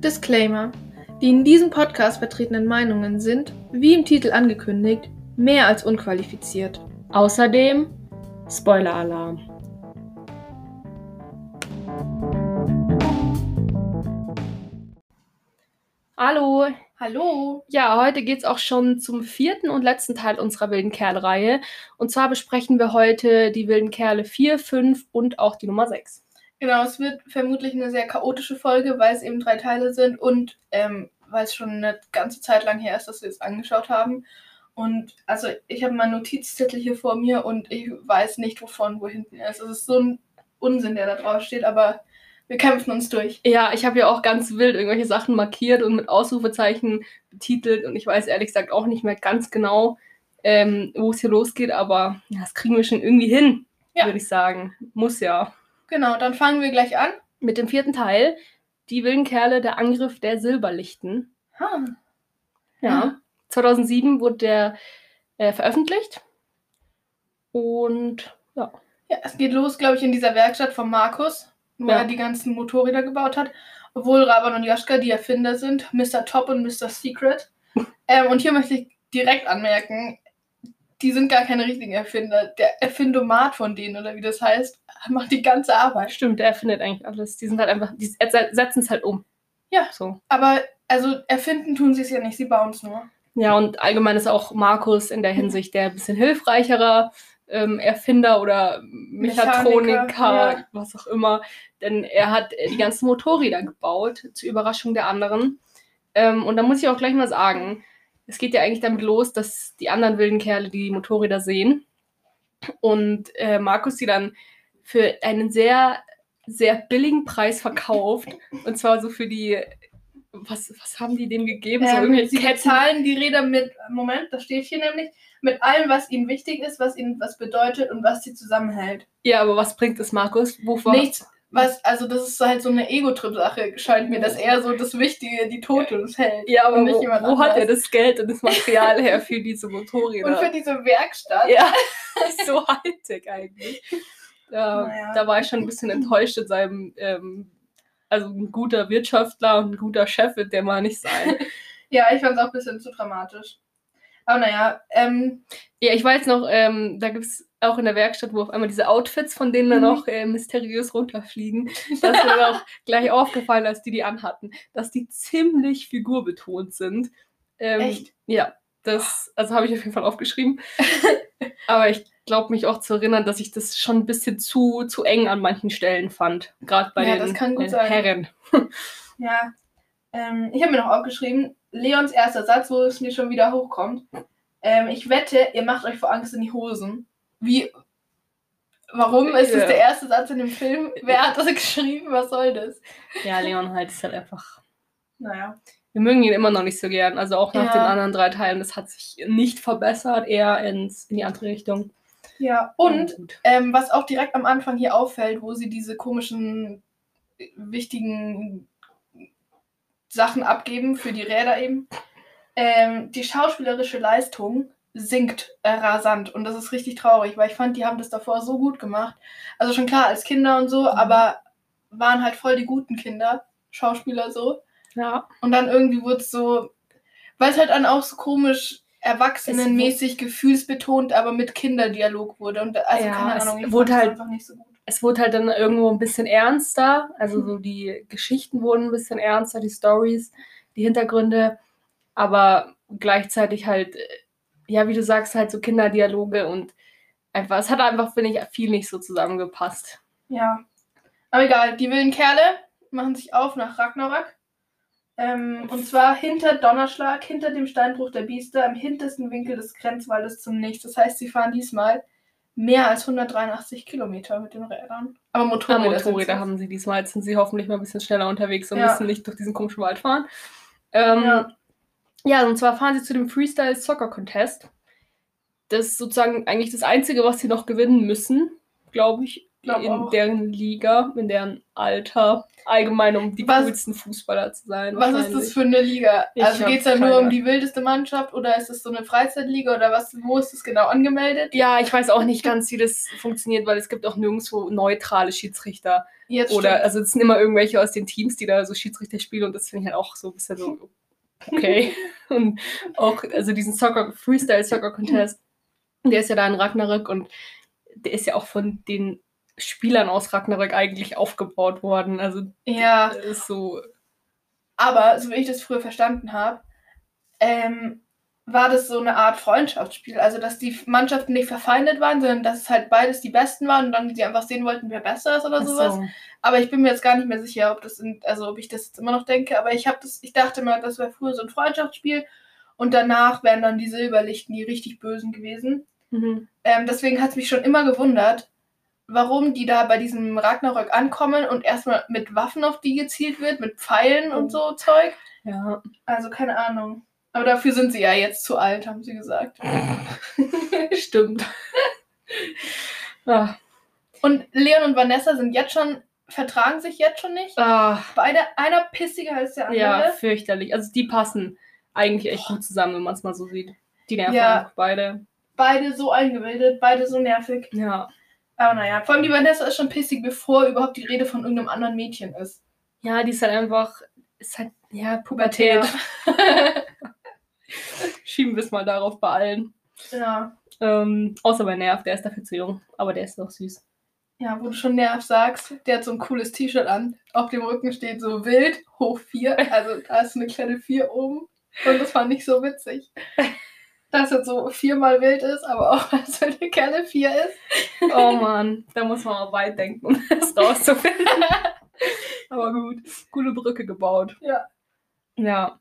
Disclaimer. Die in diesem Podcast vertretenen Meinungen sind, wie im Titel angekündigt, mehr als unqualifiziert. Außerdem Spoiler-Alarm. Hallo. Hallo. Ja, heute geht es auch schon zum vierten und letzten Teil unserer Wilden Kerle-Reihe. Und zwar besprechen wir heute die Wilden Kerle 4, 5 und auch die Nummer 6. Genau, es wird vermutlich eine sehr chaotische Folge, weil es eben drei Teile sind und ähm, weil es schon eine ganze Zeit lang her ist, dass wir es angeschaut haben. Und also ich habe meinen Notizzettel hier vor mir und ich weiß nicht, wovon, wo hinten ist. Es ist so ein Unsinn, der da drauf steht, aber wir kämpfen uns durch. Ja, ich habe ja auch ganz wild irgendwelche Sachen markiert und mit Ausrufezeichen betitelt und ich weiß ehrlich gesagt auch nicht mehr ganz genau, ähm, wo es hier losgeht, aber ja, das kriegen wir schon irgendwie hin, Ja. würde ich sagen. Muss ja. Genau, dann fangen wir gleich an. Mit dem vierten Teil, die wilden Kerle, der Angriff der Silberlichten. Ha. Ja. Ja. 2007 wurde der äh, veröffentlicht. Und ja. Ja, es geht los, glaube ich, in dieser Werkstatt von Markus, wo Ja. er die ganzen Motorräder gebaut hat. Obwohl Raban und Joschka die Erfinder sind, Mr. Top und Mr. Secret. ähm, und hier möchte ich direkt anmerken, die sind gar keine richtigen Erfinder. Der Erfindomat von denen, oder wie das heißt, macht die ganze Arbeit. Stimmt, der findet eigentlich alles. Die sind halt einfach, die setzen es halt um. Ja. So. Aber, also, erfinden tun sie es ja nicht, sie bauen es nur. Ja, und allgemein ist auch Markus in der Hinsicht der ein bisschen hilfreicherer ähm, Erfinder oder Mechatroniker, Mechaniker, ja. was auch immer. Denn er hat äh, die ganzen Motorräder gebaut, zur Überraschung der anderen. Ähm, und da muss ich auch gleich mal sagen, es geht ja eigentlich damit los, dass die anderen wilden Kerle die Motorräder sehen und äh, Markus sie dann für einen sehr, sehr billigen Preis verkauft. Und zwar so für die, was, was haben die dem gegeben? so Ähm, irgendwelche sie Ketten. bezahlen die Räder mit, Moment, das steht hier nämlich, mit allem, was ihnen wichtig ist, was ihnen was bedeutet und was sie zusammenhält. Ja, aber was bringt es, Markus? Wovor? Nichts, was, also das ist halt so eine Ego-Trip-Sache, scheint mir, dass er so das Wichtige, die Totems hält. Ja, aber wo, jemand wo hat er das Geld und das Material her für diese Motorräder? Und für diese Werkstatt. ja, so Hightech eigentlich. Da, Naja. da war ich schon ein bisschen enttäuscht in seinem, ähm, also ein guter Wirtschaftler und ein guter Chef wird der mal nicht sein. Ja, ich fand es auch ein bisschen zu dramatisch. Aber naja, ähm, ja, ich weiß noch, ähm, da gibt es auch in der Werkstatt, wo auf einmal diese Outfits, von denen dann Mhm. auch äh, mysteriös runterfliegen, das ist mir auch gleich aufgefallen, als die die anhatten, dass die ziemlich figurbetont sind. Ähm, Echt? Ja, das, also habe ich auf jeden Fall aufgeschrieben. Aber ich glaube mich auch zu erinnern, dass ich das schon ein bisschen zu, zu eng an manchen Stellen fand. Gerade bei Ja, den das kann gut äh, sein. Herren. ja, ähm, ich habe mir noch aufgeschrieben, Leons erster Satz, wo es mir schon wieder hochkommt. Ähm, ich wette, ihr macht euch vor Angst in die Hosen. Wie, warum ist das Ja. der erste Satz in dem Film? Wer hat das geschrieben? Was soll das? Ja, Leon halt ist halt einfach. Naja. Wir mögen ihn immer noch nicht so gern. Also auch nach Ja. den anderen drei Teilen. Das hat sich nicht verbessert, eher ins, in die andere Richtung. Ja, und ähm, was auch direkt am Anfang hier auffällt, wo sie diese komischen, wichtigen Sachen abgeben für die Räder eben, ähm, die schauspielerische Leistung sinkt äh, rasant und das ist richtig traurig, weil ich fand, die haben das davor so gut gemacht. Also schon klar als Kinder und so, Mhm. aber waren halt voll die guten Kinder, Schauspieler so. Ja, Und dann irgendwie wurde es so, weil es halt dann auch so komisch erwachsenenmäßig gefühlsbetont, aber mit Kinderdialog wurde. Und also Ja, keine es Ahnung, ich wurde halt- einfach nicht so gut. es wurde halt dann irgendwo ein bisschen ernster. Also so die Geschichten wurden ein bisschen ernster, die Stories, die Hintergründe. Aber gleichzeitig halt, äh, ja, wie du sagst, halt so Kinderdialoge und einfach, es hat einfach, finde ich, viel nicht so zusammengepasst. Ja. Aber egal, die wilden Kerle machen sich auf nach Ragnarok. Ähm, und zwar hinter Donnerschlag, hinter dem Steinbruch der Biester, im hintersten Winkel des Grenzwaldes zum Nichts. Das heißt, sie fahren diesmal mehr als 183 Kilometer mit den Rädern. Aber Ja, Motorräder, sind Motorräder haben sie diesmal, jetzt sind sie hoffentlich mal ein bisschen schneller unterwegs und Ja. müssen nicht durch diesen komischen Wald fahren. Ähm, Ja. Ja. und zwar fahren sie zu dem Freestyle Soccer Contest. Das ist sozusagen eigentlich das Einzige, was sie noch gewinnen müssen, glaube ich. Glaub in auch. deren Liga, in deren Alter, allgemein um die Was- coolsten Fußballer zu sein. Was ist das für eine Liga? Ich also geht es da nur um die wildeste Mannschaft oder ist es so eine Freizeitliga oder was? Wo ist das genau angemeldet? Ja, ich weiß auch nicht ganz, wie das funktioniert, weil es gibt auch nirgendwo neutrale Schiedsrichter. Jetzt Oder, stimmt. also es sind immer irgendwelche aus den Teams, die da so Schiedsrichter spielen und das finde ich halt auch so ein bisschen so, okay. und auch, also diesen Soccer, Freestyle Soccer Contest, der ist ja da in Ragnarök und der ist ja auch von den Spielern aus Ragnarök eigentlich aufgebaut worden. Also ja, ist so, aber so wie ich das früher verstanden habe, ähm, war das so eine Art Freundschaftsspiel. Also, dass die Mannschaften nicht verfeindet waren, sondern dass es halt beides die Besten waren und dann die einfach sehen wollten, wer besser ist oder ach sowas. so. Aber ich bin mir jetzt gar nicht mehr sicher, ob das in, also ob ich das jetzt immer noch denke. Aber ich habe das, ich dachte mal, das wäre früher so ein Freundschaftsspiel und danach wären dann die Silberlichten die richtig Bösen gewesen. Mhm. Ähm, deswegen hat es mich schon immer gewundert, warum die da bei diesem Ragnarök ankommen und erstmal mit Waffen auf die gezielt wird, mit Pfeilen Oh. und so Zeug. Ja. Also keine Ahnung. Aber dafür sind sie ja jetzt zu alt, haben sie gesagt. Stimmt. ah, Und Leon und Vanessa sind jetzt schon, vertragen sich jetzt schon nicht. ah, Beide, einer pissiger als der andere. ja, fürchterlich. Also die passen eigentlich echt gut zusammen, wenn man es mal so sieht. Die nerven Ja. beide. Beide so eingebildet, beide so nervig. Ja. Aber naja, vor allem die Vanessa ist schon pissig, bevor überhaupt die Rede von irgendeinem anderen Mädchen ist. Ja, die ist halt einfach, ist halt, ja, Pubertät. Schieben wir es mal darauf bei allen. Ja. Ähm, außer bei Nerv, der ist dafür zu jung, aber der ist noch süß. Ja, wo du schon Nerv sagst, der hat so ein cooles T-Shirt an. Auf dem Rücken steht so wild, hoch 4. Also da ist eine kleine 4 oben. Und das fand ich so witzig. Dass er so viermal wild ist, aber auch, dass er eine kleine 4 ist. Oh Mann, da muss man mal weit denken, um das rauszufinden. aber gut, coole Brücke gebaut. Ja. Ja.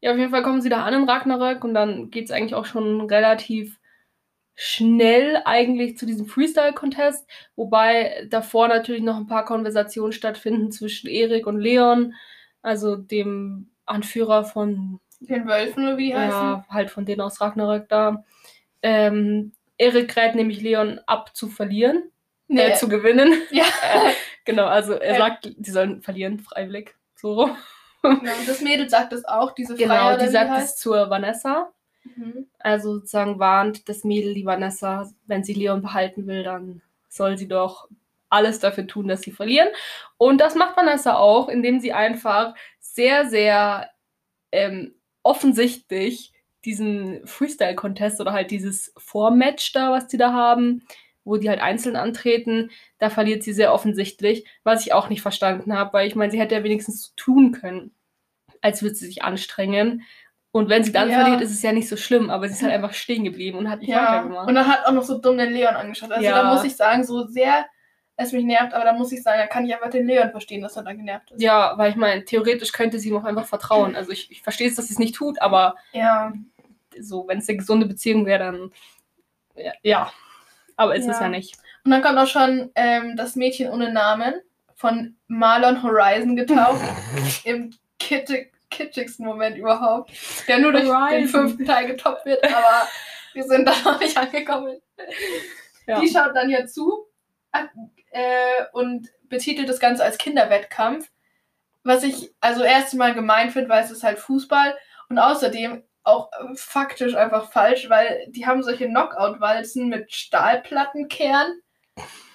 Ja, auf jeden Fall kommen sie da an in Ragnarök und dann geht es eigentlich auch schon relativ schnell eigentlich zu diesem Freestyle-Contest, wobei davor natürlich noch ein paar Konversationen stattfinden zwischen Erik und Leon, also dem Anführer von, Den Wölfen, oder wie die heißen. ja, halt von denen aus Ragnarök da. Ähm, Erik rät nämlich Leon ab zu verlieren, Nee, äh, zu gewinnen. ja. Genau, also er Äh. sagt, sie sollen verlieren, freiwillig. So. Genau. Das Mädel sagt das auch, diese Genau, oder die wie sagt es zur Vanessa. Mhm. Also sozusagen warnt das Mädel die Vanessa, wenn sie Leon behalten will, dann soll sie doch alles dafür tun, dass sie verlieren. Und das macht Vanessa auch, indem sie einfach sehr, sehr ähm, offensichtlich diesen Freestyle-Contest oder halt dieses Vormatch da, was die da haben, wo die halt einzeln antreten, da verliert sie sehr offensichtlich, was ich auch nicht verstanden habe, weil ich meine, sie hätte ja wenigstens tun können, als würde sie sich anstrengen. Und wenn sie dann Ja. verliert, ist es ja nicht so schlimm, aber sie ist halt einfach stehen geblieben und hat nicht Ja, weitergemacht. und dann hat auch noch so dumm den Leon angeschaut. Also Ja. da muss ich sagen, so sehr es mich nervt, aber da muss ich sagen, da kann ich einfach den Leon verstehen, dass er da genervt ist. Ja, weil ich meine, theoretisch könnte sie ihm auch einfach vertrauen. Also ich, ich verstehe es, dass sie es nicht tut, aber Ja, so, wenn es eine gesunde Beziehung wäre, dann ja. Ja. Aber ist es Ja. ja nicht. Und dann kommt auch schon ähm, das Mädchen ohne Namen von Marlon Horizon getaucht. Im kitschig, kitschigsten Moment überhaupt. Der nur durch den Horizon. fünften Teil getoppt wird, aber wir sind da noch nicht angekommen. Ja. Die schaut dann ja zu äh, und betitelt das Ganze als Kinderwettkampf. Was ich also erst mal gemein finde, weil es ist halt Fußball und außerdem auch äh, faktisch einfach falsch, weil die haben solche Knockout-Walzen mit Stahlplattenkern,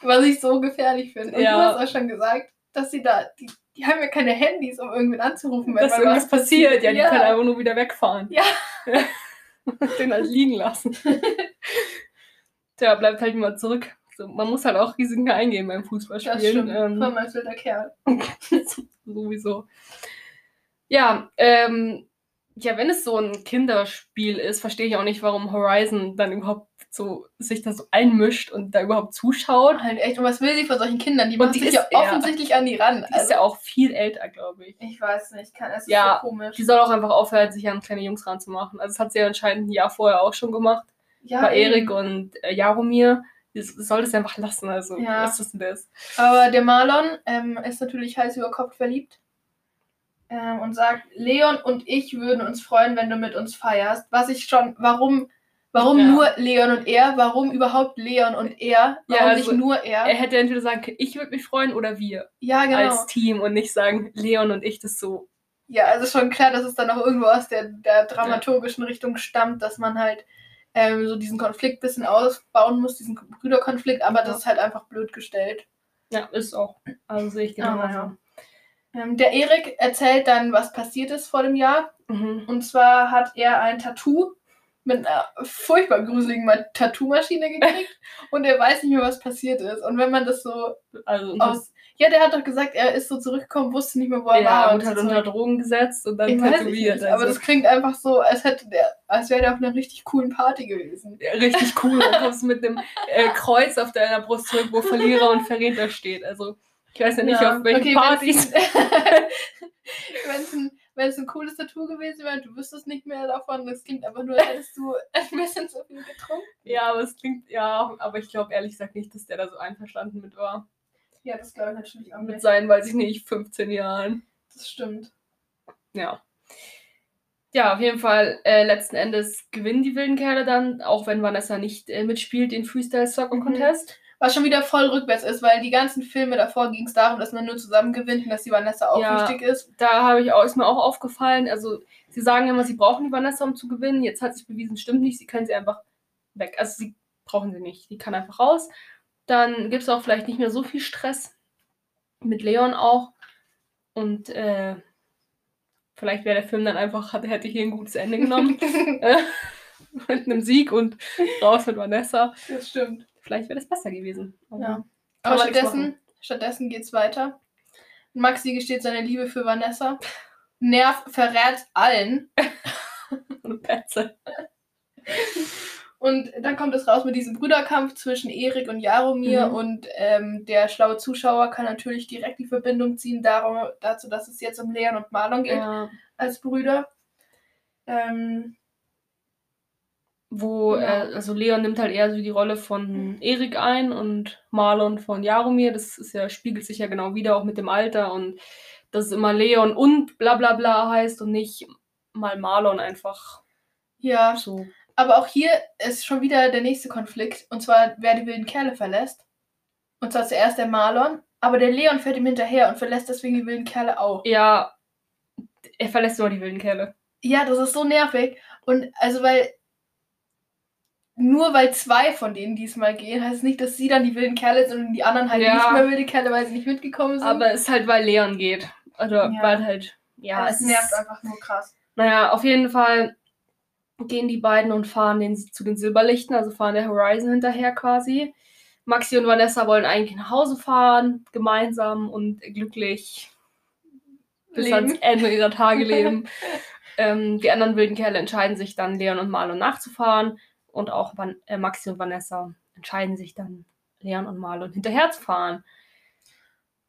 was ich so gefährlich finde. Und Ja. du hast auch schon gesagt, dass sie da, die, die haben ja keine Handys, um irgendwen anzurufen, wenn Dass irgendwas was passiert, ja, die Ja. können einfach nur wieder wegfahren. Ja. Den halt liegen lassen. Tja, bleibt halt immer zurück. So, man muss halt auch Risiken eingehen beim Das Fußballspielen. stimmt. Ähm, mein wilder Kerl. sowieso. Ja, ähm, ja, wenn es so ein Kinderspiel ist, verstehe ich auch nicht, warum Horizon dann überhaupt so sich da so einmischt und da überhaupt zuschaut. Halt echt, und was will sie von solchen Kindern? Die macht die sich ja offensichtlich an die ran. Die ist ja auch viel älter, glaube ich. Ich weiß nicht, kann, es ist Ja, so komisch. Die soll auch einfach aufhören, sich an kleine Jungs ranzumachen. Also das hat sie ja anscheinend ein Jahr vorher auch schon gemacht. ja, bei. Erik und äh, Jaromir. Das soll das einfach lassen. Also, Ja. was ist denn das? Aber der Marlon ähm, ist natürlich heiß über Kopf verliebt ähm, und sagt, Leon und ich würden uns freuen, wenn du mit uns feierst. Was ich schon, warum, Warum Ja. nur Leon und er? Warum überhaupt Leon und er? Warum Ja, nicht also, nur er? Er hätte entweder sagen können, ich würde mich freuen oder wir ja, genau. als Team und nicht sagen, Leon und ich das so. Ja, also schon klar, dass es dann auch irgendwo aus der, der dramaturgischen Richtung stammt, dass man halt ähm, so diesen Konflikt ein bisschen ausbauen muss, diesen Brüderkonflikt, aber Ja. das ist halt einfach blöd gestellt. Ja, ist auch. Also sehe ich genau so. ja. Ähm, der Erik erzählt dann, was passiert ist vor dem Jahr. Mhm. Und zwar hat er ein Tattoo mit einer furchtbar gruseligen Ma- Tattoo-Maschine gekriegt und er weiß nicht mehr, was passiert ist. Und wenn man das so Also und aus. Ja, der hat doch gesagt, er ist so zurückgekommen, wusste nicht mehr, wo er ja, war. und so hat unter Drogen gesetzt und dann Ich weiß nicht, tätowiert. aber also. das klingt einfach so, als hätte der, als wäre der auf einer richtig coolen Party gewesen. Ja, richtig cool. Du kommst mit einem äh, Kreuz auf deiner Brust zurück, wo Verlierer und Verräter steht. Also, ich weiß ja nicht, Ja, auf welchen okay, Partys. Wenn es ein, ein cooles Tattoo gewesen wäre du wüsstest nicht mehr davon, das klingt einfach nur, als hättest du ein bisschen zu viel getrunken. Ja, aber es klingt, ja, aber ich glaube ehrlich gesagt nicht, dass der da so einverstanden mit war. Ja, das glaube ich natürlich auch Mit nicht. seinen, weiß ich nicht, 15 Jahren. Das stimmt. Ja. Ja, auf jeden Fall, äh, letzten Endes gewinnen die wilden Kerle dann, auch wenn Vanessa nicht äh, mitspielt, den Freestyle Soccer Mhm. Was schon wieder voll rückwärts ist, weil die ganzen Filme davor ging es darum, dass man nur zusammen gewinnt und dass die Vanessa auch Ja. wichtig ist. Da habe ich auch, ist mir auch aufgefallen, also sie sagen immer, sie brauchen die Vanessa, um zu gewinnen. Jetzt hat sich bewiesen, stimmt nicht, sie können sie einfach weg. Also sie brauchen sie nicht. Die kann einfach raus. Dann gibt es auch vielleicht nicht mehr so viel Stress. Mit Leon auch. Und äh, vielleicht wäre der Film dann einfach, hat- hätte hier ein gutes Ende genommen. äh, mit einem Sieg und raus mit Vanessa. das stimmt. Vielleicht wäre das besser gewesen. Aber Ja. Aber stattdessen, stattdessen geht's weiter. Maxi gesteht seine Liebe für Vanessa. Nerv verrät allen. Eine Petze. Und dann kommt es raus mit diesem Brüderkampf zwischen Erik und Jaromir. Mhm. Und ähm, der schlaue Zuschauer kann natürlich direkt die Verbindung ziehen darum, dazu, dass es jetzt um Leon und Marlon geht Ja. als Brüder. Ähm, wo, Ja. äh, also Leon nimmt halt eher so die Rolle von Erik ein und Marlon von Jaromir. Das ist ja, spiegelt sich ja genau wieder, auch mit dem Alter und dass es immer Leon und bla bla bla heißt und nicht mal Marlon einfach ja, so. aber auch hier ist schon wieder der nächste Konflikt. Und zwar, wer die wilden Kerle verlässt. Und zwar zuerst der Marlon. Aber der Leon fährt ihm hinterher und verlässt deswegen die wilden Kerle auch. Ja, er verlässt immer die wilden Kerle. Ja, das ist so nervig. Und also, weil. Nur weil zwei von denen diesmal gehen, heißt es nicht, dass sie dann die wilden Kerle sind und die anderen halt Ja. nicht mehr wilde Kerle, weil sie nicht mitgekommen sind. Aber es ist halt, weil Leon geht. Oder Ja. weil halt, ja, ja, es es nervt ist- einfach nur krass. Naja, auf jeden Fall gehen die beiden und fahren den, zu den Silberlichten, also fahren der Horizon hinterher quasi. Maxi und Vanessa wollen eigentlich nach Hause fahren, gemeinsam und glücklich bis Leben. ans Ende ihrer Tage leben. ähm, die anderen wilden Kerle entscheiden sich dann, Leon und Marlon nachzufahren. Und auch Van äh, Maxi und Vanessa entscheiden sich dann, Leon und Marlon hinterherzufahren.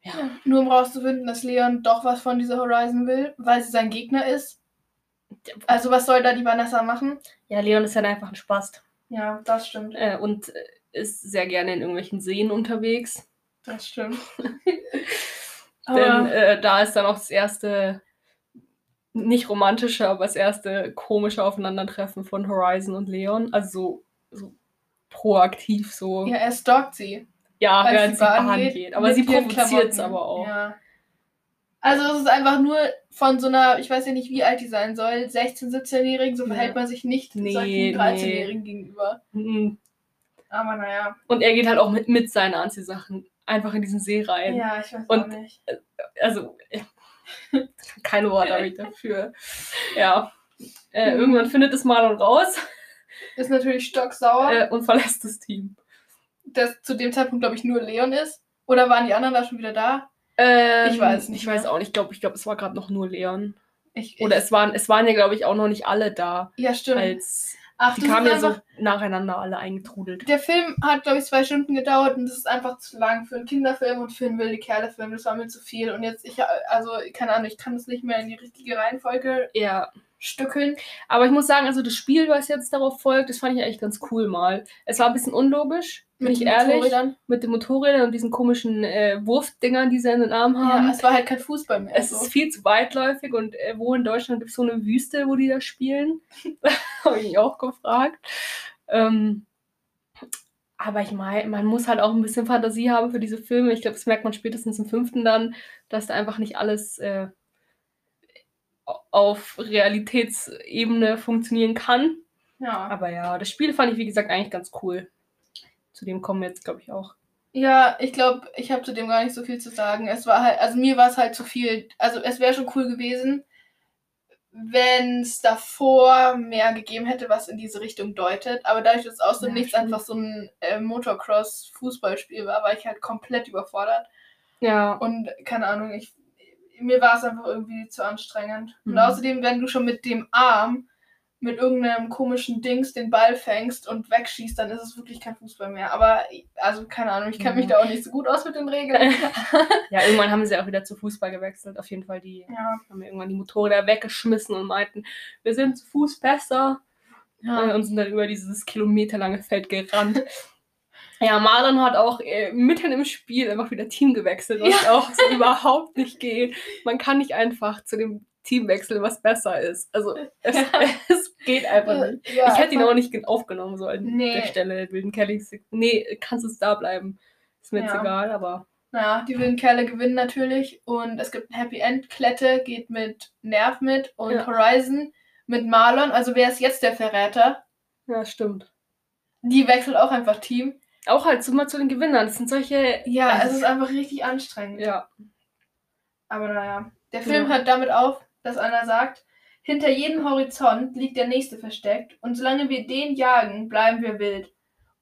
Ja. Ja, nur um rauszufinden, dass Leon doch was von dieser Horizon will, weil sie sein Gegner ist. Also was soll da die Vanessa machen? ja, Leon ist dann einfach ein Spast. Ja, das stimmt. Äh, und äh, ist sehr gerne in irgendwelchen Seen unterwegs. Das stimmt. Denn äh, da ist dann auch das erste, nicht romantische, aber das erste komische Aufeinandertreffen von Horizon und Leon. Also so, so proaktiv, so. ja, er stalkt sie. Ja, während sie Bahn Bahn geht, geht. Aber sie provoziert es aber auch. Ja. Also es ist einfach nur von so einer, ich weiß ja nicht, wie alt die sein soll, 16-, 17-Jährigen, so Ja. verhält man sich nicht Nee, solchen nee. 13-Jährigen gegenüber. Mhm. Aber naja. Und er geht halt auch mit, mit seinen Anziehsachen einfach in diesen See rein. Ja, ich weiß Und- auch nicht. Also, kein Wort habe ich dafür. Ja. Äh, Mhm. irgendwann findet es Marlon raus Ist natürlich stocksauer, äh, und verlässt das Team. dass zu dem Zeitpunkt, glaube ich, nur Leon ist. Oder waren die anderen da schon wieder da? Ähm, Ich weiß nicht Ich weiß auch nicht. Ich glaube, ich glaub, es war gerade noch nur Leon. Ich, Oder ich, es waren, es waren ja, glaube ich, auch noch nicht alle da. Ja, stimmt. Als Ach, die kamen ja so nacheinander alle eingetrudelt. Der Film hat, glaube ich, zwei Stunden gedauert und das ist einfach zu lang für einen Kinderfilm und für einen wilde Kerle-Film. Das war mir zu viel. Und jetzt, ich, also, keine Ahnung, ich kann das nicht mehr in die richtige Reihenfolge Ja. Stückeln. Aber ich muss sagen, also das Spiel, was jetzt darauf folgt, das fand ich eigentlich ganz cool mal. Es war ein bisschen unlogisch, bin ich ehrlich. Motorrädern. Mit den Motorrädern und diesen komischen äh, Wurfdingern, die sie in den Armen haben. Ja, es war halt kein Fußball mehr. Es so. ist viel zu weitläufig und äh, wo in Deutschland gibt es so eine Wüste, wo die da spielen? Habe ich mich auch gefragt. Ähm, aber ich meine, man muss halt auch ein bisschen Fantasie haben für diese Filme. Ich glaube, das merkt man spätestens im fünften dann, dass da einfach nicht alles äh, auf Realitätsebene funktionieren kann. Ja. Aber ja, das Spiel fand ich, wie gesagt, eigentlich ganz cool. Zu dem kommen wir jetzt, glaube ich, auch. Ja, ich glaube, ich habe zu dem gar nicht so viel zu sagen. Es war halt, also mir war es halt zu viel. Also es wäre schon cool gewesen, wenn es davor mehr gegeben hätte, was in diese Richtung deutet. Aber dadurch, dass es aus dem Ja, Nichts stimmt. einfach so ein äh, Motocross-Fußballspiel war, war ich halt komplett überfordert. Ja. Und keine Ahnung, ich, mir war es einfach irgendwie zu anstrengend. Und Mhm. außerdem, wenn du schon mit dem Arm mit irgendeinem komischen Dings den Ball fängst und wegschießt, dann ist es wirklich kein Fußball mehr. Aber, also keine Ahnung, ich kenne mich Mhm. da auch nicht so gut aus mit den Regeln. ja, irgendwann haben sie auch wieder zu Fußball gewechselt. Auf jeden Fall, die ja, haben irgendwann die Motorräder weggeschmissen und meinten, wir sind zu Fuß besser. äh, ja. und sind dann über dieses kilometerlange Feld gerannt. Ja, Marlon hat auch äh, mitten im Spiel einfach wieder Team gewechselt, was auch so überhaupt nicht geht. Man kann nicht einfach zu dem Team wechseln, was besser ist. Also es, Ja. es geht einfach nicht. Ja, ich hätte ihn auch nicht gen- aufgenommen, so an Nee. der Stelle, Wilden Kelly. Nee, kannst es da bleiben. Ist mir jetzt Ja. egal, aber Naja, die wilden Kerle gewinnen natürlich und es gibt ein Happy End. Klette geht mit Nerv mit und Ja. Horizon mit Marlon. Also wer ist jetzt der Verräter? ja, stimmt. Die wechselt auch einfach Team. Auch halt so mal zu den Gewinnern. Das sind solche. Ja, Also- es ist einfach richtig anstrengend. Ja. Aber naja, der Film Ja. hört damit auf, dass einer sagt, hinter jedem Horizont liegt der nächste versteckt und solange wir den jagen, bleiben wir wild.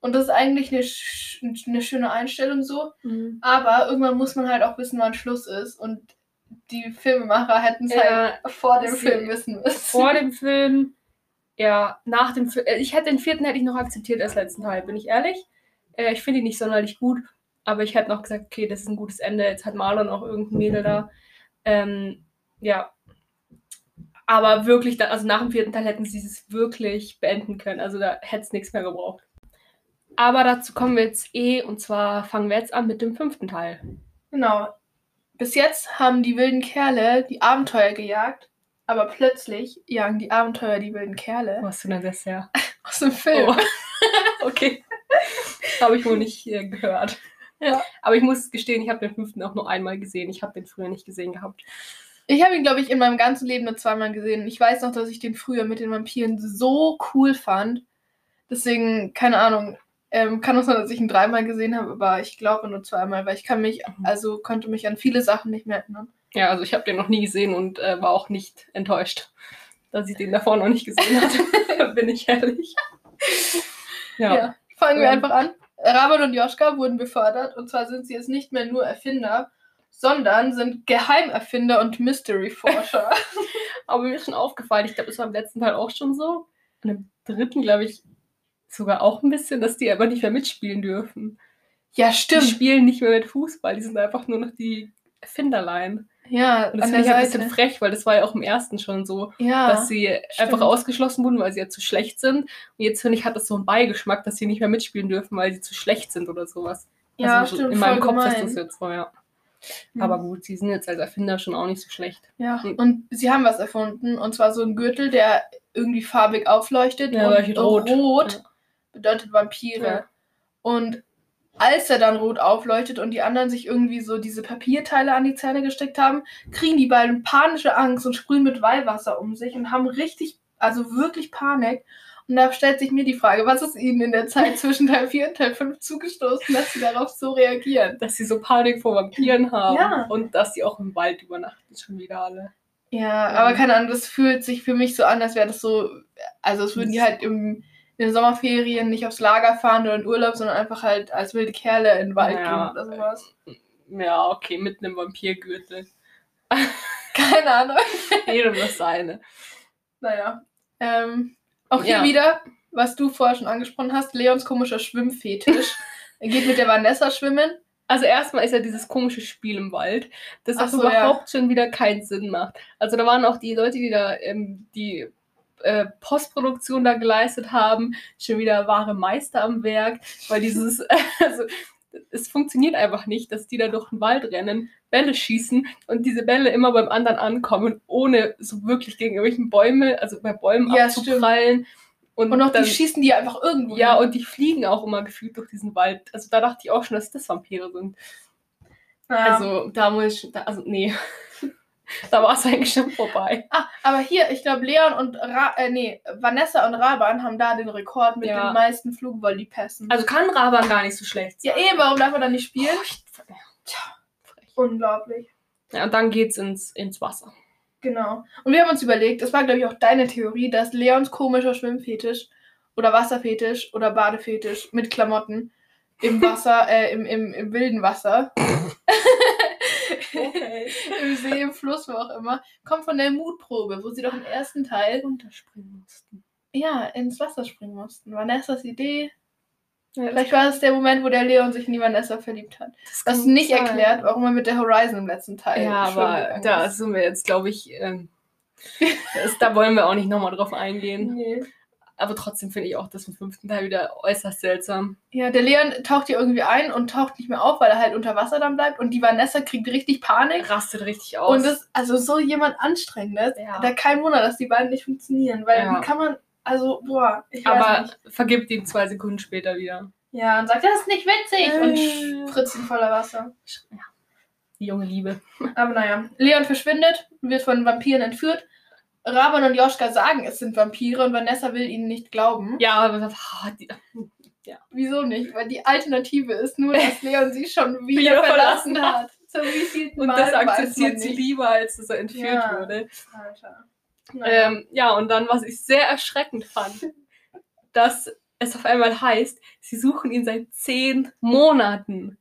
Und das ist eigentlich eine, sch eine schöne Einstellung so, Mhm. aber irgendwann muss man halt auch wissen, wann Schluss ist und die Filmemacher hätten es Ja, halt vor dem Film wissen müssen. vor dem Film, ja, nach dem Film. Ich hätte den vierten hätte ich noch akzeptiert als letzten Teil, bin ich ehrlich. Äh, ich finde ihn nicht sonderlich gut, aber ich hätte noch gesagt, okay, das ist ein gutes Ende. Jetzt hat Marlon auch irgendein Mädel da. Ähm, ja. Aber wirklich, also nach dem vierten Teil hätten sie es wirklich beenden können. Also da hätte es nichts mehr gebraucht. Aber dazu kommen wir jetzt eh, und zwar fangen wir jetzt an mit dem fünften Teil. Genau. Bis jetzt haben die wilden Kerle die Abenteuer gejagt, aber plötzlich jagen die Abenteuer die wilden Kerle Was du denn das ja? aus dem Film. Oh. okay. Habe ich wohl nicht äh, gehört. Ja. Aber ich muss gestehen, ich habe den fünften auch nur einmal gesehen. Ich habe den früher nicht gesehen gehabt. Ich habe ihn, glaube ich, in meinem ganzen Leben nur zweimal gesehen. Ich weiß noch, dass ich den früher mit den Vampiren so cool fand. Deswegen, keine Ahnung. Ähm, kann auch sein, dass ich ihn dreimal gesehen habe, aber ich glaube nur zweimal, weil ich kann mich, Mhm. also konnte mich an viele Sachen nicht mehr erinnern. Ja, also ich habe den noch nie gesehen und äh, war auch nicht enttäuscht, dass ich den davor noch nicht gesehen hatte. Bin ich ehrlich. Ja. Fangen wir Ähm. einfach an. Rabel und Joschka wurden befördert und zwar sind sie jetzt nicht mehr nur Erfinder, sondern sind Geheimerfinder und Mystery-Forscher. Aber mir ist schon aufgefallen, ich glaube, das war im letzten Teil auch schon so. Und im dritten, glaube ich, sogar auch ein bisschen, dass die aber nicht mehr mitspielen dürfen. ja, Die stimmt. spielen nicht mehr mit Fußball, die sind einfach nur noch die Erfinderlein. Ja, Und das finde ich ein Seite. bisschen frech, weil das war ja auch im ersten schon so, Ja, dass sie einfach stimmt. ausgeschlossen wurden, weil sie ja zu schlecht sind. Und jetzt finde ich, hat das so einen Beigeschmack, dass sie nicht mehr mitspielen dürfen, weil sie zu schlecht sind oder sowas. ja, also so stimmt. in meinem voll Kopf ist gemein. das jetzt so, ja. Mhm. Aber gut, sie sind jetzt als Erfinder schon auch nicht so schlecht. Ja, Mhm. und sie haben was erfunden, und zwar so ein Gürtel, der irgendwie farbig aufleuchtet. Ja, und rot. rot Ja. bedeutet Vampire. Ja. Und als er dann rot aufleuchtet und die anderen sich irgendwie so diese Papierteile an die Zähne gesteckt haben, kriegen die beiden panische Angst und sprühen mit Weihwasser um sich und haben richtig, also wirklich Panik. Und da stellt sich mir die Frage, was ist ihnen in der Zeit zwischen Teil 4 und Teil 5 zugestoßen, dass sie darauf so reagieren? Dass sie so Panik vor Vampiren haben Ja. und dass sie auch im Wald übernachten, schon wieder alle. Ja, Ja. aber keine Ahnung, das fühlt sich für mich so an, als wäre das so, also es würden die halt im, in den Sommerferien nicht aufs Lager fahren oder in Urlaub, sondern einfach halt als wilde Kerle in den Wald Ja. gehen oder sowas. Ja, okay, mit einem Vampirgürtel. Keine Ahnung. Jedem das seine. Naja. Ähm, auch hier Ja. wieder, was du vorher schon angesprochen hast, Leons komischer Schwimmfetisch. er geht mit der Vanessa schwimmen. Also erstmal ist ja dieses komische Spiel im Wald, das auch so, ja. überhaupt schon wieder keinen Sinn macht. Also da waren auch die Leute, die da ähm, die äh, Postproduktion da geleistet haben, schon wieder wahre Meister am Werk, weil dieses, also es funktioniert einfach nicht, dass die da durch den Wald rennen, Bälle schießen und diese Bälle immer beim anderen ankommen, ohne so wirklich gegen irgendwelchen Bäume, also bei Bäumen Ja, abzuprallen. Und auch dann, die schießen die einfach irgendwo. Ja, hin. und die fliegen auch immer gefühlt durch diesen Wald. Also da dachte ich auch schon, dass das Vampire sind. Ja. Also da muss ich, da, also nee. da war es eigentlich schon vorbei. Ah, aber hier, ich glaube, Leon und Ra äh, nee, Vanessa und Raban haben da den Rekord mit Ja. den meisten Flugvolley-Pässen. Also kann Raban gar nicht so schlecht ja, sein. eh, warum darf er dann nicht spielen? Oh, ich- Tja, unglaublich. Ja, und dann geht's ins, ins Wasser. Genau. Und wir haben uns überlegt, das war, glaube ich, auch deine Theorie, dass Leons komischer Schwimmfetisch oder Wasserfetisch oder Badefetisch mit Klamotten im Wasser, äh, im, im, im wilden Wasser, Okay. im See, im Fluss, wo auch immer, kommt von der Mutprobe, wo sie doch im ersten Teil Runterspringen mussten. ja, ins Wasser springen mussten. Vanessas Idee. Ja, Vielleicht war es der Moment, wo der Leon sich in die Vanessa verliebt hat. das kann nicht sein. erklärt, warum er mit der Horizon im letzten Teil Ja, aber da sind wir jetzt, glaube ich, ähm, das, da wollen wir auch nicht nochmal drauf eingehen. Nee. Aber trotzdem finde ich auch das im fünften Teil wieder äußerst seltsam. Ja, der Leon taucht hier irgendwie ein und taucht nicht mehr auf, weil er halt unter Wasser dann bleibt. Und die Vanessa kriegt richtig Panik. Rastet richtig aus. Und das, also so jemand Anstrengendes, Ja. da kein Wunder, dass die beiden nicht funktionieren. Weil Ja. wie kann man, also, boah, ich weiß aber nicht. vergibt ihn zwei Sekunden später wieder. Ja, und sagt, das ist nicht witzig. Und Äh. spritzt ihn voller Wasser. Ja. Die junge Liebe. Aber naja, Leon verschwindet, wird von Vampiren entführt. Raban und Joschka sagen, es sind Vampire und Vanessa will ihnen nicht glauben. Ja, aber ah, die, Wieso nicht? Weil die Alternative ist nur, dass Leon sie schon wieder Wieder verlassen hat. Wievielten und Mal das akzeptiert sie lieber, als dass er entführt Ja. wurde. Alter. Naja. Ähm, ja, und dann, was ich sehr erschreckend fand, dass es auf einmal heißt, sie suchen ihn seit zehn Monaten.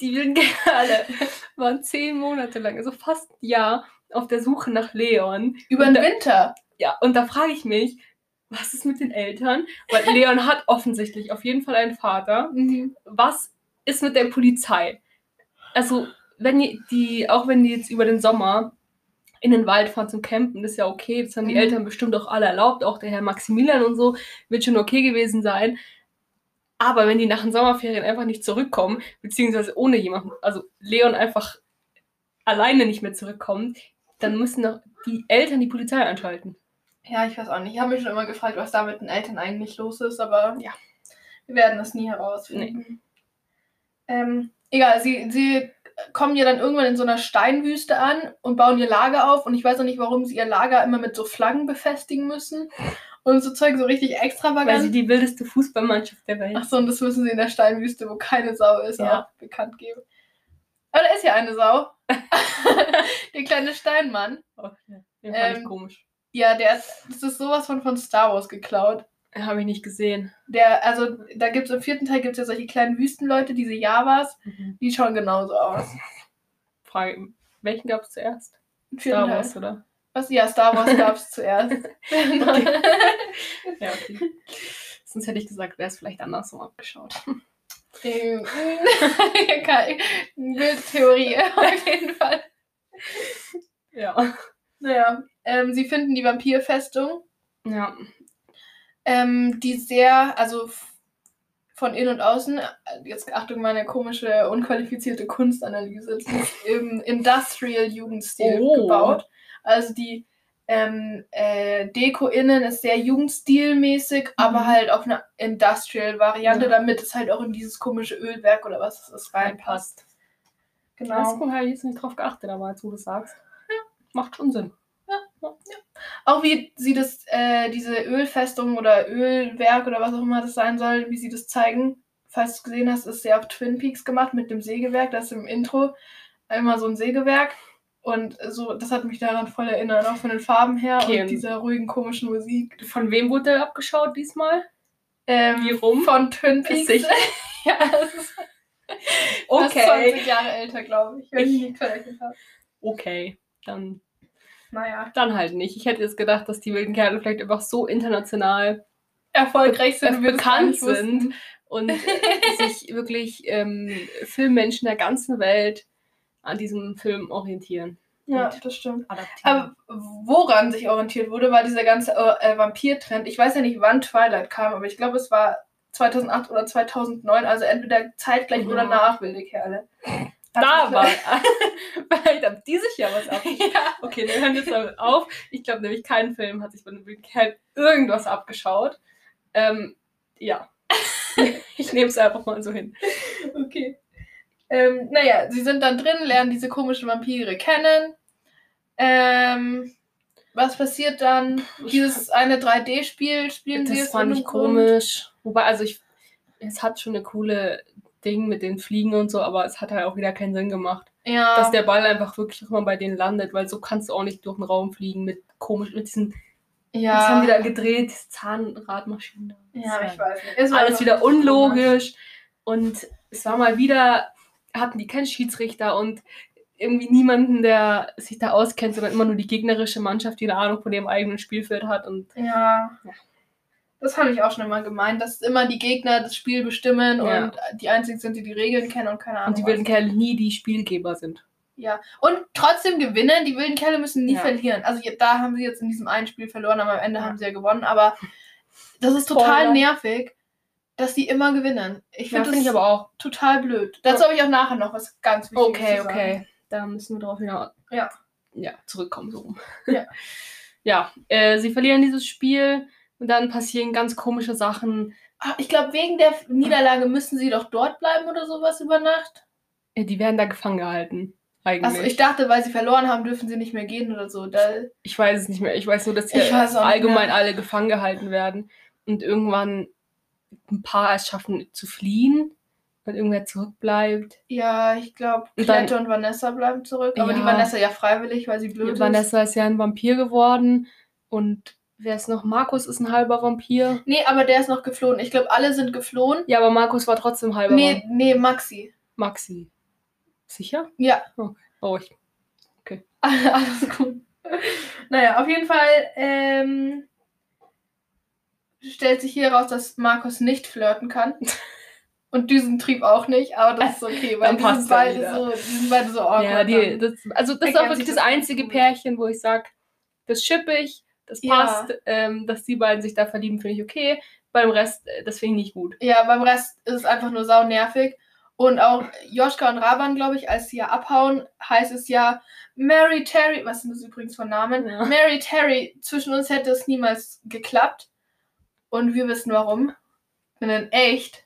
Die wilden Kerle waren zehn Monate lang, also fast ein Jahr, auf der Suche nach Leon. Über den da- Winter. Ja, und da frage ich mich, was ist mit den Eltern? Weil Leon hat offensichtlich auf jeden Fall einen Vater. Mhm. Was ist mit der Polizei? Also, wenn die, die, auch wenn die jetzt über den Sommer in den Wald fahren zum Campen, ist ja okay. Das haben die Mhm. Eltern bestimmt auch alle erlaubt. Auch der Herr Maximilian und so wird schon okay gewesen sein. Aber wenn die nach den Sommerferien einfach nicht zurückkommen, beziehungsweise ohne jemanden, also Leon einfach alleine nicht mehr zurückkommt, dann müssen doch die Eltern die Polizei einschalten. Ja, ich weiß auch nicht. Ich habe mich schon immer gefragt, was da mit den Eltern eigentlich los ist, aber Ja. wir werden das nie herausfinden. Ähm, egal, sie, sie kommen ja dann irgendwann in so einer Steinwüste an und bauen ihr Lager auf und ich weiß auch nicht, warum sie ihr Lager immer mit so Flaggen befestigen müssen und so Zeug so richtig Weil sie extravagant. die wildeste Fußballmannschaft der Welt Ach so, und das müssen sie in der Steinwüste, wo keine Sau ist, Ja. auch bekannt geben. Aber da ist ja eine Sau. der kleine Steinmann. Oh, ja. Den fand ich Ähm, komisch. Ja, der ist, das ist sowas von, von Star Wars geklaut. Habe ich nicht gesehen. Der, also, da gibt es im vierten Teil gibt's ja solche kleinen Wüstenleute, diese Javas, die schauen genauso aus. Frage, welchen gab es zuerst? Vierten Star Teil. Wars, oder? Was? Ja, Star Wars gab es zuerst. Ja, okay. Sonst hätte ich gesagt, wäre es vielleicht andersrum abgeschaut. Bildtheorie, auf jeden Fall. Ja. Naja, ähm, sie finden die Vampirfestung, Ja. ähm, die sehr, also von innen und außen, äh, jetzt Achtung, meine komische, unqualifizierte Kunstanalyse, die ist im Industrial-Jugendstil Oh. gebaut. Also die ähm, äh, Deko innen ist sehr jugendstilmäßig, aber Mhm. halt auf eine Industrial-Variante, Ja. damit es halt auch in dieses komische Ölwerk oder was es ist reinpasst. Genau. Genau. Das habe ich jetzt nicht drauf geachtet, aber als du das sagst. Macht schon Sinn. Auch wie sie das, äh, diese Ölfestung oder Ölwerk oder was auch immer das sein soll, wie sie das zeigen. Falls du es gesehen hast, ist sehr auf Twin Peaks gemacht mit dem Sägewerk. Das ist im Intro immer so ein Sägewerk. Und so, das hat mich daran voll erinnert, auch von den Farben her Okay, und und- dieser ruhigen, komischen Musik. Von wem wurde der abgeschaut diesmal? Ähm, Wie rum? Von Twin Peaks. ja, das ist fast 20 Jahre älter, glaube ich, wenn ich nicht verrechnet habe. Okay. Dann, Naja, dann halt nicht. Ich hätte jetzt gedacht, dass die wilden Kerle vielleicht einfach so international erfolgreich sind, das gar bekannt sind und sich wirklich ähm, Filmmenschen der ganzen Welt an diesem Film orientieren. Ja, das stimmt. adaptieren. Aber woran sich orientiert wurde, war dieser ganze äh, äh, Vampir-Trend. Ich weiß ja nicht, wann Twilight kam, aber ich glaube, es war 2008 oder 2009, also entweder zeitgleich Ja. oder nach Wilde Kerle. da war. Vielleicht haben die sich ja was abgeschaut. ja. Okay, wir hören jetzt damit auf. Ich glaube nämlich, kein Film hat sich von dem wilden Kerl irgendwas abgeschaut. Ähm, ja. ich nehme es einfach mal so hin. Okay. Ähm, naja, sie sind dann drin, lernen diese komischen Vampire kennen. Ähm, was passiert dann? Dieses eine 3D-Spiel spielen sie Das jetzt fand ich Grund? komisch. Wobei, also ich, es hat schon eine coole Ding mit den Fliegen und so, aber es hat halt auch wieder keinen Sinn gemacht. Ja. Dass der Ball einfach wirklich immer bei denen landet, weil so kannst du auch nicht durch den Raum fliegen mit komisch, mit diesen, ja. was haben die da gedreht, Zahnradmaschinen. da. Ja, Das ich weiß nicht. Es war Alles wieder komisch. unlogisch und es war mal wieder, hatten die keinen Schiedsrichter und irgendwie niemanden, der sich da auskennt, sondern immer nur die gegnerische Mannschaft, die eine Ahnung von ihrem eigenen Spielfeld hat und Ja. Ja. Das fand ich auch schon immer gemeint, dass immer die Gegner das Spiel bestimmen Ja. und die einzigen sind, die die Regeln kennen und keine Ahnung. und die wilden Kerle nie die Spielgeber sind. Ja, und trotzdem gewinnen. Die wilden Kerle müssen nie Ja. verlieren. Also da haben sie jetzt in diesem einen Spiel verloren, aber am Ende haben sie ja gewonnen. Aber das ist total Spoiler. nervig, dass die immer gewinnen. Ich Ja, finde finde das ich aber auch. total blöd. Dazu habe ich auch nachher noch was ganz Wichtiges Okay, zu sagen. okay. Da müssen wir drauf wieder Ja. ja, zurückkommen. So. rum. Ja. ja, äh, sie verlieren dieses Spiel und dann passieren ganz komische Sachen. Ah, Ich glaube, wegen der Niederlage müssen sie doch dort bleiben oder sowas über Nacht. Äh, Die werden da gefangen gehalten. Eigentlich. Also ich dachte, weil sie verloren haben, dürfen sie nicht mehr gehen oder so. Da, Ich weiß es nicht mehr. Ich weiß nur, dass hier nicht allgemein alle gefangen gehalten werden und irgendwann ein paar es schaffen zu fliehen und irgendwer zurückbleibt. ja, ich glaube, Klette und Vanessa bleiben zurück. Aber die Ja. Vanessa ja freiwillig, weil sie blöd ist. Vanessa ist ja ein Vampir geworden und wer ist noch? Markus ist ein halber Vampir. Nee, aber der ist noch geflohen. Ich glaube, alle sind geflohen. Ja, aber Markus war trotzdem halber Nee, Vampir. nee, Maxi. Maxi. Sicher? Ja, Oh, ich. alles gut. Naja, auf jeden Fall ähm, stellt sich hier raus, dass Markus nicht flirten kann. Und Düsentrieb auch nicht, aber das ist okay, weil die sind, ja beide wieder. so, die sind beide so awkward. Ja, die, das, also das ist auch wirklich das einzige gut. Pärchen, wo ich sage, das schippe ich, das Ja. passt, ähm, dass die beiden sich da verlieben, finde ich okay. Beim Rest, äh, das finde ich nicht gut. Ja, beim Rest ist es einfach nur sau nervig. Und auch Joschka und Raban, glaube ich, als sie ja abhauen, heißt es ja, Mary Terry, was sind das übrigens für Namen? Ja. Mary Terry, zwischen uns hätte es niemals geklappt. Und wir wissen warum. Denn in echt,